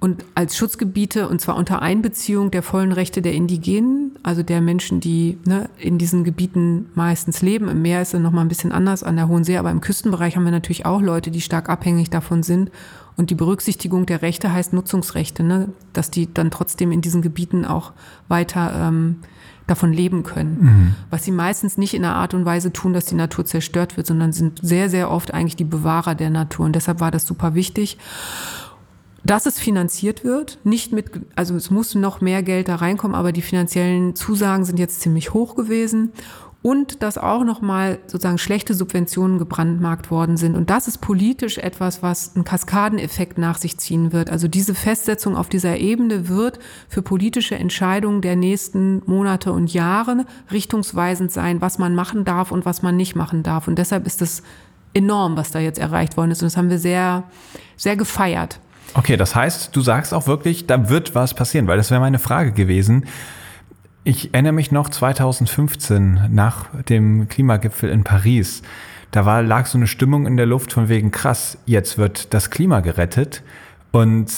A: und als Schutzgebiete und zwar unter Einbeziehung der vollen Rechte der Indigenen, also der Menschen, die ne, in diesen Gebieten meistens leben. Im Meer ist es noch mal ein bisschen anders an der Hohen See, aber im Küstenbereich haben wir natürlich auch Leute, die stark abhängig davon sind. Und die Berücksichtigung der Rechte heißt Nutzungsrechte, ne, dass die dann trotzdem in diesen Gebieten auch weiter ähm, davon leben können. Mhm. Was sie meistens nicht in einer Art und Weise tun, dass die Natur zerstört wird, sondern sind sehr, sehr oft eigentlich die Bewahrer der Natur. Und deshalb war das super wichtig dass es finanziert wird, nicht mit, also es muss noch mehr Geld da reinkommen, aber die finanziellen Zusagen sind jetzt ziemlich hoch gewesen und dass auch nochmal sozusagen schlechte Subventionen gebrandmarkt worden sind. Und das ist politisch etwas, was einen Kaskadeneffekt nach sich ziehen wird. Also diese Festsetzung auf dieser Ebene wird für politische Entscheidungen der nächsten Monate und Jahre richtungsweisend sein, was man machen darf und was man nicht machen darf. Und deshalb ist es enorm, was da jetzt erreicht worden ist. Und das haben wir sehr, sehr gefeiert.
C: Okay, das heißt, du sagst auch wirklich, da wird was passieren, weil das wäre meine Frage gewesen. Ich erinnere mich noch 2015 nach dem Klimagipfel in Paris. Da war, lag so eine Stimmung in der Luft von wegen krass, jetzt wird das Klima gerettet. Und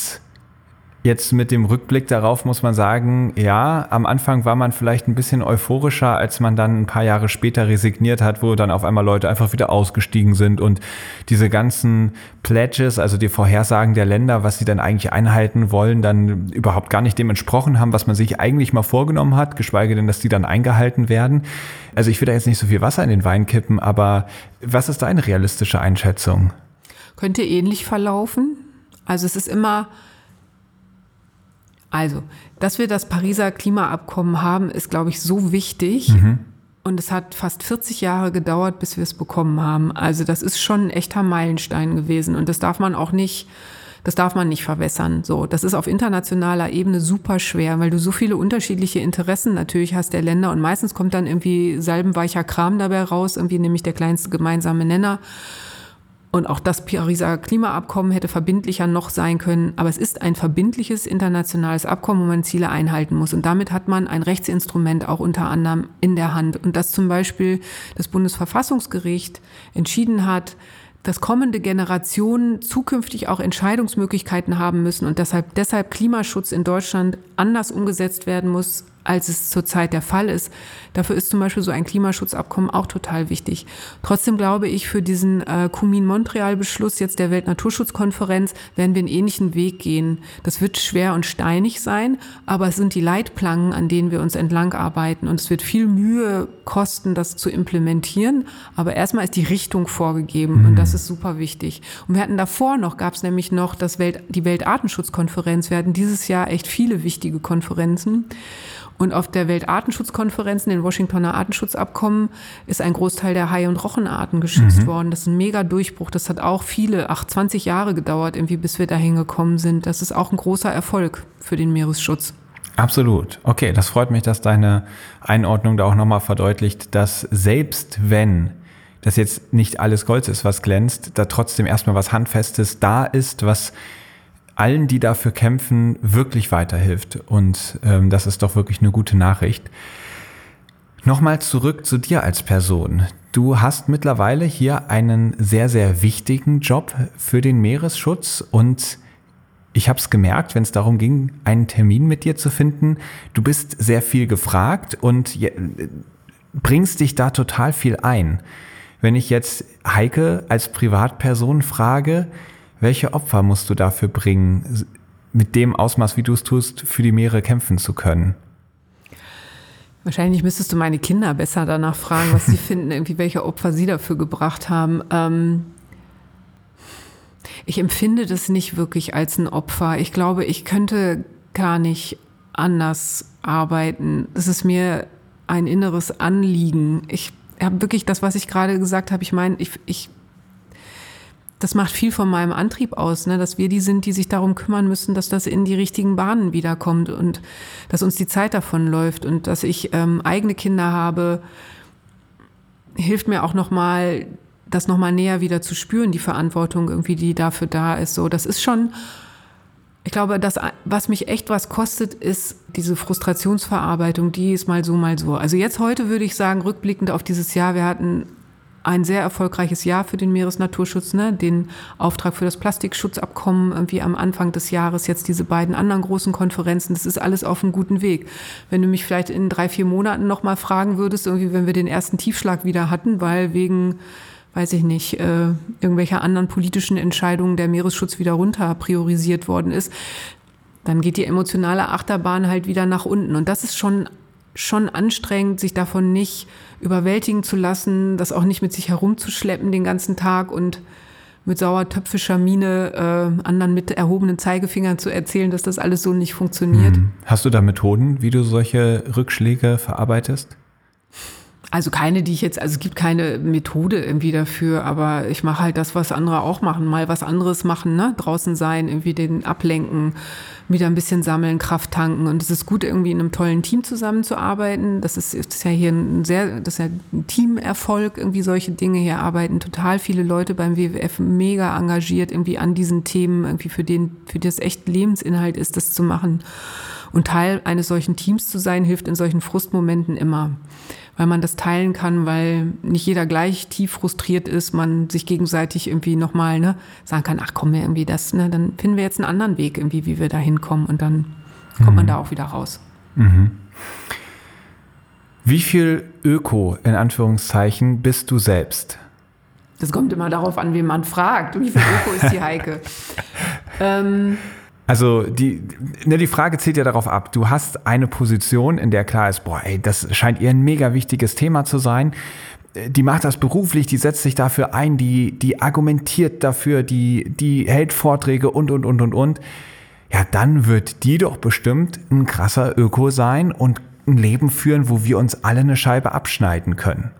C: Jetzt mit dem Rückblick darauf muss man sagen, ja, am Anfang war man vielleicht ein bisschen euphorischer, als man dann ein paar Jahre später resigniert hat, wo dann auf einmal Leute einfach wieder ausgestiegen sind und diese ganzen Pledges, also die Vorhersagen der Länder, was sie dann eigentlich einhalten wollen, dann überhaupt gar nicht dem entsprochen haben, was man sich eigentlich mal vorgenommen hat, geschweige denn, dass die dann eingehalten werden. Also ich will da jetzt nicht so viel Wasser in den Wein kippen, aber was ist deine realistische Einschätzung?
A: Könnte ähnlich verlaufen. Also es ist immer also, dass wir das Pariser Klimaabkommen haben, ist, glaube ich, so wichtig. Mhm. Und es hat fast 40 Jahre gedauert, bis wir es bekommen haben. Also das ist schon ein echter Meilenstein gewesen. Und das darf man auch nicht, das darf man nicht verwässern. So, das ist auf internationaler Ebene super schwer, weil du so viele unterschiedliche Interessen natürlich hast der Länder. Und meistens kommt dann irgendwie salbenweicher Kram dabei raus, irgendwie nämlich der kleinste gemeinsame Nenner. Und auch das Pariser Klimaabkommen hätte verbindlicher noch sein können. Aber es ist ein verbindliches internationales Abkommen, wo man Ziele einhalten muss. Und damit hat man ein Rechtsinstrument auch unter anderem in der Hand. Und dass zum Beispiel das Bundesverfassungsgericht entschieden hat, dass kommende Generationen zukünftig auch Entscheidungsmöglichkeiten haben müssen und deshalb, deshalb Klimaschutz in Deutschland anders umgesetzt werden muss als es zurzeit der Fall ist. Dafür ist zum Beispiel so ein Klimaschutzabkommen auch total wichtig. Trotzdem glaube ich, für diesen äh, Kumin-Montreal-Beschluss jetzt der Weltnaturschutzkonferenz werden wir einen ähnlichen Weg gehen. Das wird schwer und steinig sein, aber es sind die Leitplanken, an denen wir uns entlang arbeiten. Und es wird viel Mühe kosten, das zu implementieren. Aber erstmal ist die Richtung vorgegeben mhm. und das ist super wichtig. Und wir hatten davor noch, gab es nämlich noch das Welt, die Weltartenschutzkonferenz. Wir hatten dieses Jahr echt viele wichtige Konferenzen. Und auf der Weltartenschutzkonferenz, den Washingtoner Artenschutzabkommen, ist ein Großteil der Hai- und Rochenarten geschützt mhm. worden. Das ist ein mega Durchbruch. Das hat auch viele, ach, 20 Jahre gedauert, irgendwie, bis wir dahin gekommen sind. Das ist auch ein großer Erfolg für den Meeresschutz.
C: Absolut. Okay, das freut mich, dass deine Einordnung da auch nochmal verdeutlicht, dass selbst wenn das jetzt nicht alles Gold ist, was glänzt, da trotzdem erstmal was Handfestes da ist, was allen, die dafür kämpfen, wirklich weiterhilft. Und ähm, das ist doch wirklich eine gute Nachricht. Nochmal zurück zu dir als Person. Du hast mittlerweile hier einen sehr, sehr wichtigen Job für den Meeresschutz und ich habe es gemerkt, wenn es darum ging, einen Termin mit dir zu finden. Du bist sehr viel gefragt und bringst dich da total viel ein. Wenn ich jetzt Heike als Privatperson frage, welche Opfer musst du dafür bringen, mit dem Ausmaß, wie du es tust, für die Meere kämpfen zu können?
A: Wahrscheinlich müsstest du meine Kinder besser danach fragen, was sie finden, irgendwie welche Opfer sie dafür gebracht haben. Ähm ich empfinde das nicht wirklich als ein Opfer. Ich glaube, ich könnte gar nicht anders arbeiten. Es ist mir ein inneres Anliegen. Ich habe wirklich das, was ich gerade gesagt habe. Ich meine, ich, ich das macht viel von meinem Antrieb aus, ne? dass wir die sind, die sich darum kümmern müssen, dass das in die richtigen Bahnen wiederkommt und dass uns die Zeit davon läuft und dass ich ähm, eigene Kinder habe, hilft mir auch nochmal, das nochmal näher wieder zu spüren, die Verantwortung irgendwie, die dafür da ist. So, das ist schon, ich glaube, das, was mich echt was kostet, ist diese Frustrationsverarbeitung, die ist mal so, mal so. Also jetzt heute würde ich sagen, rückblickend auf dieses Jahr, wir hatten ein sehr erfolgreiches Jahr für den Meeresnaturschutz, ne? den Auftrag für das Plastikschutzabkommen irgendwie am Anfang des Jahres, jetzt diese beiden anderen großen Konferenzen, das ist alles auf einem guten Weg. Wenn du mich vielleicht in drei, vier Monaten nochmal fragen würdest, irgendwie, wenn wir den ersten Tiefschlag wieder hatten, weil wegen, weiß ich nicht, äh, irgendwelcher anderen politischen Entscheidungen der Meeresschutz wieder runter priorisiert worden ist, dann geht die emotionale Achterbahn halt wieder nach unten. Und das ist schon schon anstrengend, sich davon nicht überwältigen zu lassen, das auch nicht mit sich herumzuschleppen den ganzen Tag und mit sauertöpfischer Miene äh, anderen mit erhobenen Zeigefingern zu erzählen, dass das alles so nicht funktioniert. Hm.
C: Hast du da Methoden, wie du solche Rückschläge verarbeitest?
A: Also keine, die ich jetzt, also es gibt keine Methode irgendwie dafür, aber ich mache halt das, was andere auch machen, mal was anderes machen, ne? Draußen sein, irgendwie den ablenken, wieder ein bisschen sammeln, Kraft tanken. Und es ist gut, irgendwie in einem tollen Team zusammenzuarbeiten. Das ist, ist ja hier ein sehr, das ist ja ein Teamerfolg, irgendwie solche Dinge. Hier arbeiten total viele Leute beim WWF mega engagiert irgendwie an diesen Themen, irgendwie für den, für das echt Lebensinhalt ist, das zu machen. Und Teil eines solchen Teams zu sein, hilft in solchen Frustmomenten immer weil man das teilen kann, weil nicht jeder gleich tief frustriert ist, man sich gegenseitig irgendwie nochmal ne, sagen kann, ach komm mir irgendwie das, ne, dann finden wir jetzt einen anderen Weg irgendwie, wie wir da hinkommen und dann kommt mhm. man da auch wieder raus. Mhm.
C: Wie viel Öko in Anführungszeichen bist du selbst?
A: Das kommt immer darauf an, wen man fragt. Wie viel Öko ist die Heike? ähm,
C: also die, ne, die Frage zählt ja darauf ab. Du hast eine Position, in der klar ist, boah, ey, das scheint ihr ein mega wichtiges Thema zu sein. Die macht das beruflich, die setzt sich dafür ein, die, die argumentiert dafür, die, die hält Vorträge und, und, und, und, und. Ja, dann wird die doch bestimmt ein krasser Öko sein und ein Leben führen, wo wir uns alle eine Scheibe abschneiden können.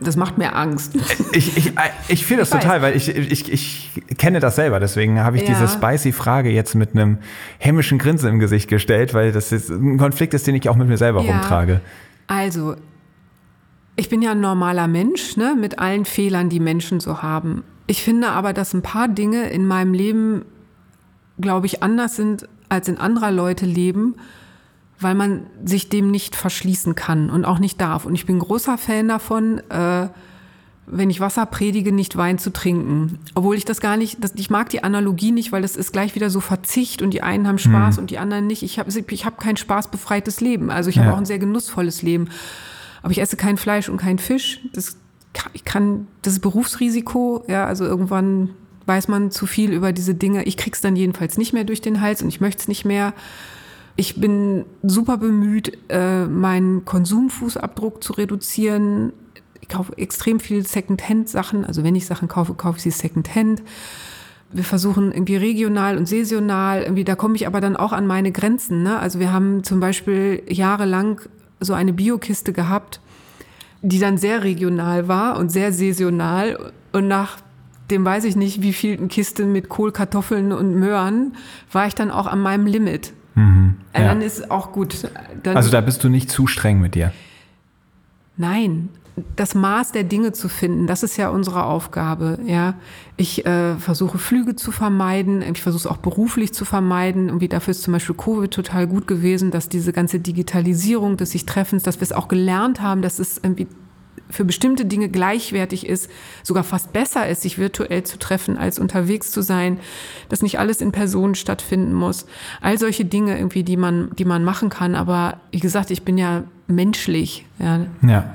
A: Das macht mir Angst.
C: Ich, ich, ich fühle das ich total, weil ich, ich, ich kenne das selber. Deswegen habe ich ja. diese spicy Frage jetzt mit einem hämischen Grinsen im Gesicht gestellt, weil das ist ein Konflikt ist, den ich auch mit mir selber ja. rumtrage.
A: Also, ich bin ja ein normaler Mensch, ne, mit allen Fehlern, die Menschen so haben. Ich finde aber, dass ein paar Dinge in meinem Leben, glaube ich, anders sind als in anderer Leute Leben weil man sich dem nicht verschließen kann und auch nicht darf. Und ich bin großer Fan davon, äh, wenn ich Wasser predige, nicht Wein zu trinken. Obwohl ich das gar nicht, das, ich mag die Analogie nicht, weil das ist gleich wieder so Verzicht und die einen haben Spaß mhm. und die anderen nicht. Ich habe ich hab kein spaßbefreites Leben. Also ich ja. habe auch ein sehr genussvolles Leben. Aber ich esse kein Fleisch und kein Fisch. Das ich kann, das ist Berufsrisiko. Ja, also irgendwann weiß man zu viel über diese Dinge. Ich krieg's dann jedenfalls nicht mehr durch den Hals und ich möchte es nicht mehr. Ich bin super bemüht, äh, meinen Konsumfußabdruck zu reduzieren. Ich kaufe extrem viel Secondhand-Sachen. Also wenn ich Sachen kaufe, kaufe ich sie Secondhand. Wir versuchen irgendwie regional und saisonal. Irgendwie, da komme ich aber dann auch an meine Grenzen. Ne? Also wir haben zum Beispiel jahrelang so eine Biokiste gehabt, die dann sehr regional war und sehr saisonal. Und nach dem weiß ich nicht, wie viel Kiste mit Kohl, Kartoffeln und Möhren, war ich dann auch an meinem Limit. Mhm, ja. Dann ist auch gut.
C: Dann also da bist du nicht zu streng mit dir.
A: Nein, das Maß der Dinge zu finden, das ist ja unsere Aufgabe. Ja, ich äh, versuche Flüge zu vermeiden. Ich versuche es auch beruflich zu vermeiden. Und wie dafür ist zum Beispiel Covid total gut gewesen, dass diese ganze Digitalisierung des sich Treffens, dass wir es auch gelernt haben, dass es irgendwie für bestimmte Dinge gleichwertig ist, sogar fast besser ist, sich virtuell zu treffen, als unterwegs zu sein, dass nicht alles in Person stattfinden muss. All solche Dinge irgendwie, die man, die man machen kann. Aber wie gesagt, ich bin ja menschlich. Ja.
C: ja.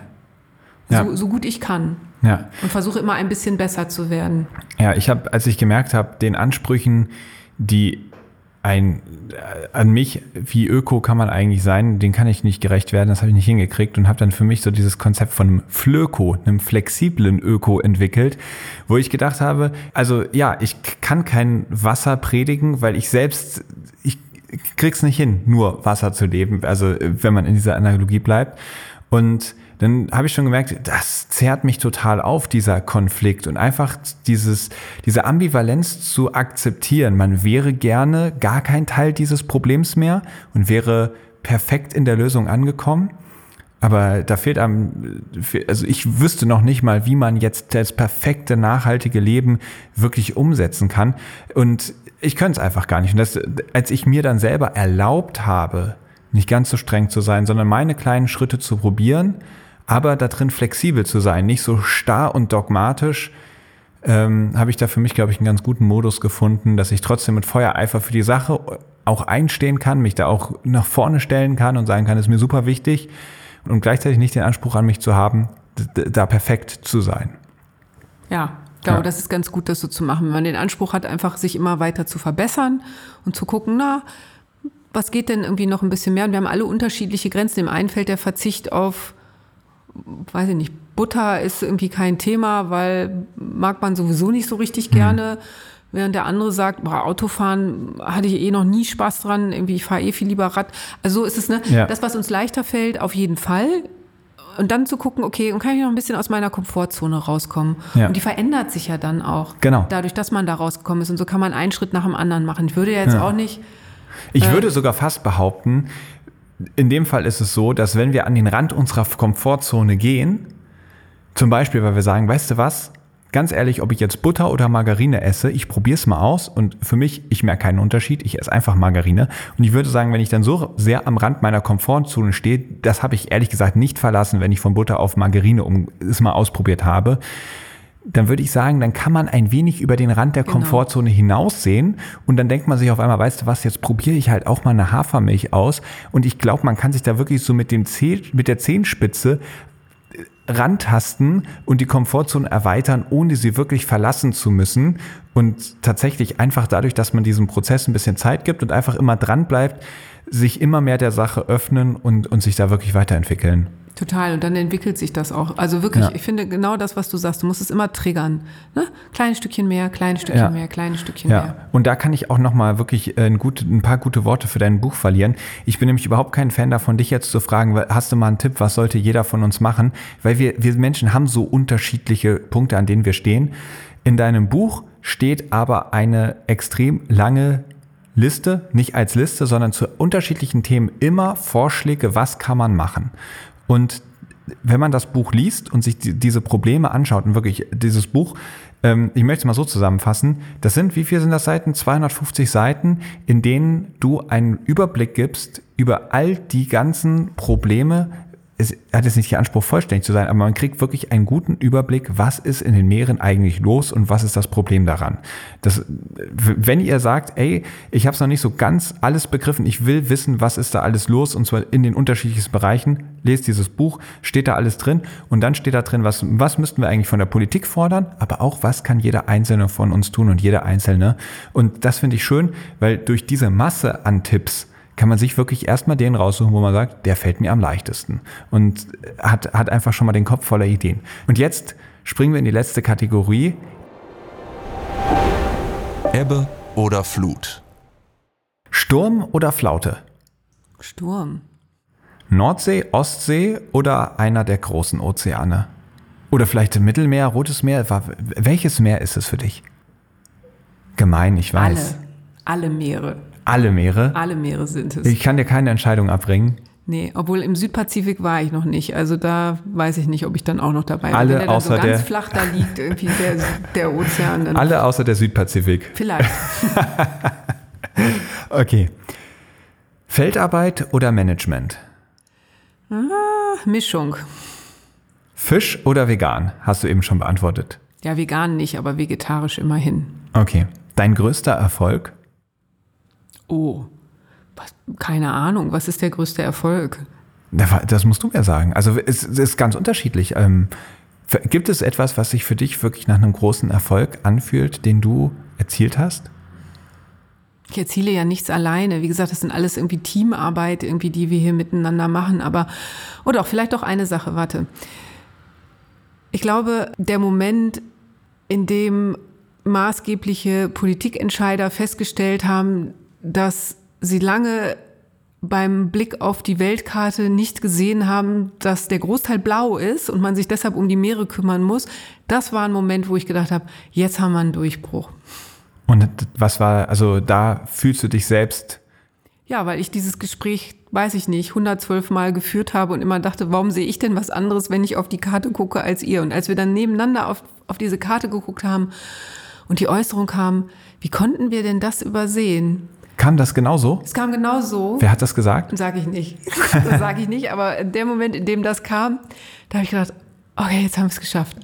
A: Ja. So, so, gut ich kann.
C: Ja.
A: Und versuche immer ein bisschen besser zu werden.
C: Ja, ich habe, als ich gemerkt habe, den Ansprüchen, die ein äh, an mich, wie Öko kann man eigentlich sein, den kann ich nicht gerecht werden, das habe ich nicht hingekriegt und habe dann für mich so dieses Konzept von einem Flöko, einem flexiblen Öko entwickelt, wo ich gedacht habe, also ja, ich kann kein Wasser predigen, weil ich selbst, ich krieg's nicht hin, nur Wasser zu leben, also wenn man in dieser Analogie bleibt. Und dann habe ich schon gemerkt, das zehrt mich total auf, dieser Konflikt und einfach dieses, diese Ambivalenz zu akzeptieren. Man wäre gerne gar kein Teil dieses Problems mehr und wäre perfekt in der Lösung angekommen. Aber da fehlt einem, also ich wüsste noch nicht mal, wie man jetzt das perfekte, nachhaltige Leben wirklich umsetzen kann. Und ich könnte es einfach gar nicht. Und das, als ich mir dann selber erlaubt habe, nicht ganz so streng zu sein, sondern meine kleinen Schritte zu probieren, aber da drin flexibel zu sein, nicht so starr und dogmatisch, ähm, habe ich da für mich, glaube ich, einen ganz guten Modus gefunden, dass ich trotzdem mit Feuereifer für die Sache auch einstehen kann, mich da auch nach vorne stellen kann und sagen kann, ist mir super wichtig und gleichzeitig nicht den Anspruch an mich zu haben, da perfekt zu sein.
A: Ja, ich glaube, ja. das ist ganz gut, das so zu machen. Wenn man den Anspruch hat, einfach sich immer weiter zu verbessern und zu gucken, na, was geht denn irgendwie noch ein bisschen mehr? Und wir haben alle unterschiedliche Grenzen. Im einen fällt der Verzicht auf weiß ich nicht, Butter ist irgendwie kein Thema, weil mag man sowieso nicht so richtig mhm. gerne. Während der andere sagt, boah, Autofahren hatte ich eh noch nie Spaß dran, irgendwie ich fahre eh viel lieber Rad. Also so ist es, ne? Ja. Das, was uns leichter fällt, auf jeden Fall. Und dann zu gucken, okay, und kann ich noch ein bisschen aus meiner Komfortzone rauskommen? Ja. Und die verändert sich ja dann auch.
C: Genau.
A: Dadurch, dass man da rausgekommen ist. Und so kann man einen Schritt nach dem anderen machen. Ich würde ja jetzt ja. auch nicht.
C: Ich äh, würde sogar fast behaupten, in dem Fall ist es so, dass wenn wir an den Rand unserer Komfortzone gehen, zum Beispiel, weil wir sagen, weißt du was, ganz ehrlich, ob ich jetzt Butter oder Margarine esse, ich probiere es mal aus und für mich, ich merke keinen Unterschied, ich esse einfach Margarine. Und ich würde sagen, wenn ich dann so sehr am Rand meiner Komfortzone stehe, das habe ich ehrlich gesagt nicht verlassen, wenn ich von Butter auf Margarine um, es mal ausprobiert habe dann würde ich sagen, dann kann man ein wenig über den Rand der genau. Komfortzone hinaussehen und dann denkt man sich auf einmal, weißt du was, jetzt probiere ich halt auch mal eine Hafermilch aus und ich glaube, man kann sich da wirklich so mit dem Zeh, mit der Zehenspitze äh, rantasten und die Komfortzone erweitern, ohne sie wirklich verlassen zu müssen und tatsächlich einfach dadurch, dass man diesem Prozess ein bisschen Zeit gibt und einfach immer dran bleibt, sich immer mehr der Sache öffnen und, und sich da wirklich weiterentwickeln.
A: Total, und dann entwickelt sich das auch. Also wirklich, ja. ich finde genau das, was du sagst, du musst es immer triggern. Ne? Kleines Stückchen mehr, kleines Stückchen ja. mehr, kleines Stückchen ja. mehr.
C: Und da kann ich auch nochmal wirklich äh, ein, gut, ein paar gute Worte für dein Buch verlieren. Ich bin nämlich überhaupt kein Fan davon, dich jetzt zu fragen, hast du mal einen Tipp, was sollte jeder von uns machen? Weil wir, wir Menschen haben so unterschiedliche Punkte, an denen wir stehen. In deinem Buch steht aber eine extrem lange Liste, nicht als Liste, sondern zu unterschiedlichen Themen immer Vorschläge, was kann man machen. Und wenn man das Buch liest und sich die, diese Probleme anschaut und wirklich dieses Buch, ähm, ich möchte es mal so zusammenfassen, das sind, wie viel sind das Seiten? 250 Seiten, in denen du einen Überblick gibst über all die ganzen Probleme, es hat jetzt nicht den Anspruch, vollständig zu sein, aber man kriegt wirklich einen guten Überblick, was ist in den Meeren eigentlich los und was ist das Problem daran. Das, wenn ihr sagt, ey, ich habe es noch nicht so ganz alles begriffen, ich will wissen, was ist da alles los und zwar in den unterschiedlichsten Bereichen, lest dieses Buch, steht da alles drin und dann steht da drin, was, was müssten wir eigentlich von der Politik fordern, aber auch, was kann jeder Einzelne von uns tun und jeder Einzelne. Und das finde ich schön, weil durch diese Masse an Tipps, kann man sich wirklich erstmal den raussuchen, wo man sagt, der fällt mir am leichtesten und hat, hat einfach schon mal den Kopf voller Ideen. Und jetzt springen wir in die letzte Kategorie.
B: Ebbe oder Flut?
C: Sturm oder Flaute?
A: Sturm.
C: Nordsee, Ostsee oder einer der großen Ozeane? Oder vielleicht Mittelmeer, Rotes Meer? Welches Meer ist es für dich? Gemein, ich weiß.
A: Alle, alle Meere.
C: Alle Meere?
A: Alle Meere sind es.
C: Ich kann dir keine Entscheidung abbringen.
A: Nee, obwohl im Südpazifik war ich noch nicht. Also da weiß ich nicht, ob ich dann auch noch dabei bin.
C: Alle
A: Wenn der
C: außer
A: dann so ganz
C: der-
A: flach da liegt, irgendwie der, der Ozean. Dann
C: Alle außer der Südpazifik.
A: Vielleicht.
C: Okay. Feldarbeit oder Management?
A: Mischung.
C: Fisch oder vegan? Hast du eben schon beantwortet.
A: Ja, vegan nicht, aber vegetarisch immerhin.
C: Okay. Dein größter Erfolg?
A: Oh, was, keine Ahnung. Was ist der größte Erfolg?
C: Das musst du mir sagen. Also es es ist ganz unterschiedlich. Ähm, Gibt es etwas, was sich für dich wirklich nach einem großen Erfolg anfühlt, den du erzielt hast?
A: Ich erziele ja nichts alleine. Wie gesagt, das sind alles irgendwie Teamarbeit, irgendwie, die wir hier miteinander machen. Aber, oder auch vielleicht auch eine Sache, warte. Ich glaube, der Moment, in dem maßgebliche Politikentscheider festgestellt haben, dass sie lange beim Blick auf die Weltkarte nicht gesehen haben, dass der Großteil blau ist und man sich deshalb um die Meere kümmern muss, das war ein Moment, wo ich gedacht habe, jetzt haben wir einen Durchbruch.
C: Und was war, also da fühlst du dich selbst,
A: Ja, weil ich dieses Gespräch, weiß ich nicht, 112 Mal geführt habe und immer dachte, warum sehe ich denn was anderes, wenn ich auf die Karte gucke als ihr? Und als wir dann nebeneinander auf, auf diese Karte geguckt haben und die Äußerung kam, wie konnten wir denn das übersehen?
C: Kam das genauso?
A: Es kam genau so.
C: Wer hat das gesagt?
A: Sage ich nicht. Das sage ich nicht. Aber in dem Moment, in dem das kam, da habe ich gedacht, okay, jetzt haben wir es geschafft.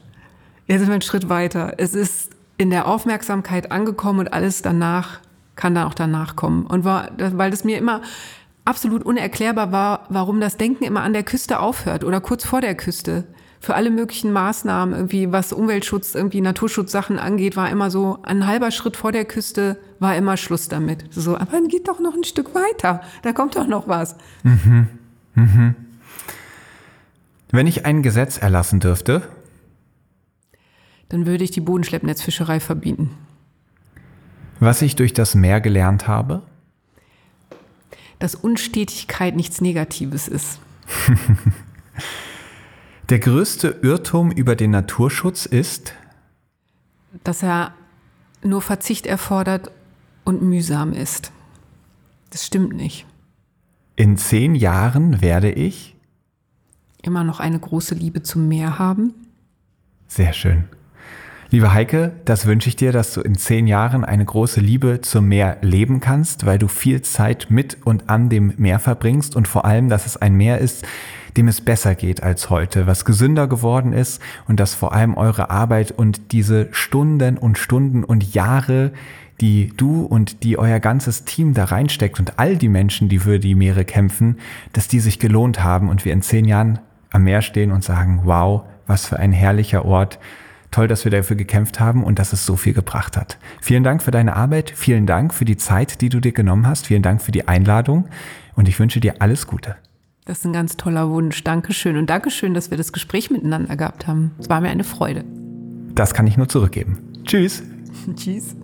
A: Jetzt sind wir einen Schritt weiter. Es ist in der Aufmerksamkeit angekommen und alles danach kann dann auch danach kommen. Und war, weil das mir immer absolut unerklärbar war, warum das Denken immer an der Küste aufhört oder kurz vor der Küste. Für alle möglichen Maßnahmen, irgendwie was Umweltschutz, irgendwie Naturschutzsachen angeht, war immer so ein halber Schritt vor der Küste war immer Schluss damit. So, aber dann geht doch noch ein Stück weiter. Da kommt doch noch was.
C: Wenn ich ein Gesetz erlassen dürfte,
A: Dann würde ich die Bodenschleppnetzfischerei verbieten.
C: was ich durch das Meer gelernt habe,
A: Dass Unstetigkeit nichts Negatives ist.
C: der größte Irrtum über den Naturschutz ist,
A: Dass er nur Verzicht erfordert und mühsam ist. Das stimmt nicht.
C: in zehn Jahren werde ich,
A: Immer noch eine große Liebe zum Meer haben.
C: sehr schön. Liebe Heike, das wünsche ich dir, dass du in zehn Jahren eine große Liebe zum Meer leben kannst, weil du viel Zeit mit und an dem Meer verbringst und vor allem, dass es ein Meer ist, dem es besser geht als heute, was gesünder geworden ist und dass vor allem eure Arbeit und diese Stunden und Stunden und Jahre, die du und die euer ganzes Team da reinsteckt und all die Menschen, die für die Meere kämpfen, dass die sich gelohnt haben und wir in zehn Jahren am Meer stehen und sagen, wow, was für ein herrlicher Ort. Toll, dass wir dafür gekämpft haben und dass es so viel gebracht hat. Vielen Dank für deine Arbeit, vielen Dank für die Zeit, die du dir genommen hast, vielen Dank für die Einladung und ich wünsche dir alles Gute.
A: Das ist ein ganz toller Wunsch. Dankeschön. Und Dankeschön, dass wir das Gespräch miteinander gehabt haben. Es war mir eine Freude.
C: Das kann ich nur zurückgeben. Tschüss.
A: Tschüss.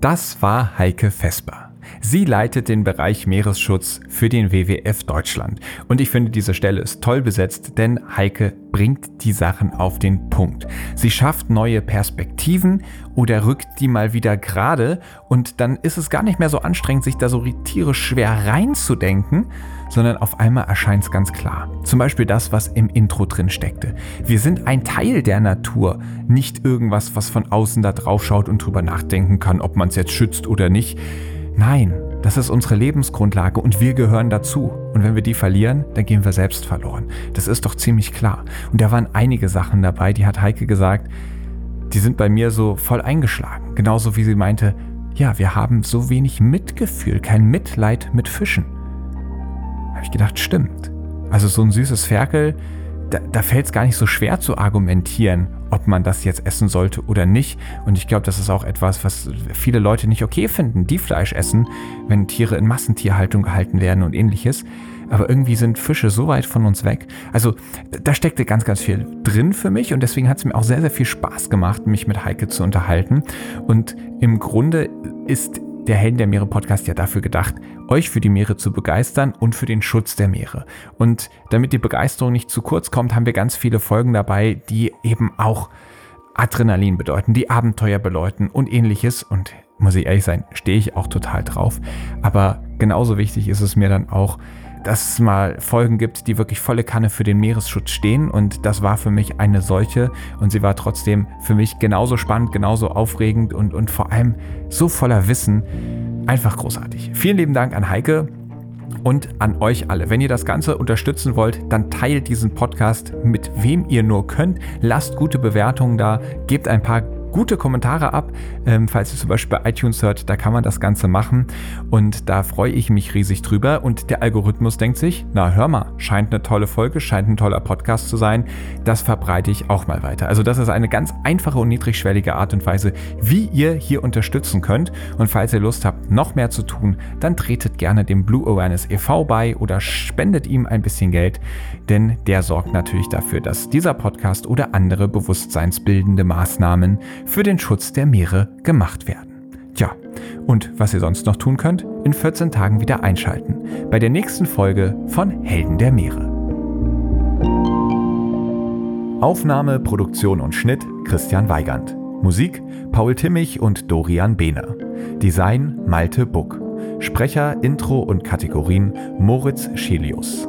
C: Das war Heike Vesper. Sie leitet den Bereich Meeresschutz für den WWF Deutschland. Und ich finde, diese Stelle ist toll besetzt, denn Heike bringt die Sachen auf den Punkt. Sie schafft neue Perspektiven oder rückt die mal wieder gerade und dann ist es gar nicht mehr so anstrengend, sich da so tierisch schwer reinzudenken, sondern auf einmal erscheint es ganz klar. Zum Beispiel das, was im Intro drin steckte. Wir sind ein Teil der Natur, nicht irgendwas, was von außen da drauf schaut und drüber nachdenken kann, ob man es jetzt schützt oder nicht. Nein, Das ist unsere Lebensgrundlage und wir gehören dazu. Und wenn wir die verlieren, dann gehen wir selbst verloren. Das ist doch ziemlich klar. Und da waren einige Sachen dabei, die hat Heike gesagt, die sind bei mir so voll eingeschlagen. Genauso wie sie meinte, ja, wir haben so wenig Mitgefühl, kein Mitleid mit Fischen. Habe ich gedacht, stimmt. Also so ein süßes Ferkel, da, da fällt es gar nicht so schwer zu argumentieren, ob man das jetzt essen sollte oder nicht. Und ich glaube, das ist auch etwas, was viele Leute nicht okay finden, die Fleisch essen, wenn Tiere in Massentierhaltung gehalten werden und ähnliches. Aber irgendwie sind Fische so weit von uns weg. Also da steckte ganz, ganz viel drin für mich und deswegen hat es mir auch sehr, sehr viel Spaß gemacht, mich mit Heike zu unterhalten. Und im Grunde ist der Helden der Meere Podcast ja dafür gedacht, euch für die Meere zu begeistern und für den Schutz der Meere. Und damit die Begeisterung nicht zu kurz kommt, haben wir ganz viele Folgen dabei, die eben auch Adrenalin bedeuten, die Abenteuer bedeuten und ähnliches. Und muss ich ehrlich sein, stehe ich auch total drauf. Aber genauso wichtig ist es mir dann auch, dass es mal Folgen gibt, die wirklich volle Kanne für den Meeresschutz stehen. Und das war für mich eine solche. Und sie war trotzdem für mich genauso spannend, genauso aufregend und, und vor allem so voller Wissen. Einfach großartig. Vielen lieben Dank an Heike. Und an euch alle. Wenn ihr das Ganze unterstützen wollt, dann teilt diesen Podcast mit wem ihr nur könnt. Lasst gute Bewertungen da, gebt ein paar gute Kommentare ab. Ähm, falls ihr zum Beispiel bei iTunes hört, da kann man das Ganze machen. Und da freue ich mich riesig drüber. Und der Algorithmus denkt sich, na hör mal, scheint eine tolle Folge, scheint ein toller Podcast zu sein. Das verbreite ich auch mal weiter. Also das ist eine ganz einfache und niedrigschwellige Art und Weise, wie ihr hier unterstützen könnt. Und falls ihr Lust habt, noch mehr zu tun, dann tretet gerne dem Blue Awareness e.V. bei oder spendet ihm ein bisschen Geld, denn der sorgt natürlich dafür, dass dieser Podcast oder andere bewusstseinsbildende Maßnahmen für den Schutz der Meere gemacht werden. Tja, und was ihr sonst noch tun könnt, in 14 Tagen wieder einschalten bei der nächsten Folge von Helden der Meere. Aufnahme, Produktion und Schnitt Christian Weigand. Musik Paul Timmich und Dorian Behner. Design Malte Buck. Sprecher, Intro und Kategorien Moritz Schelius.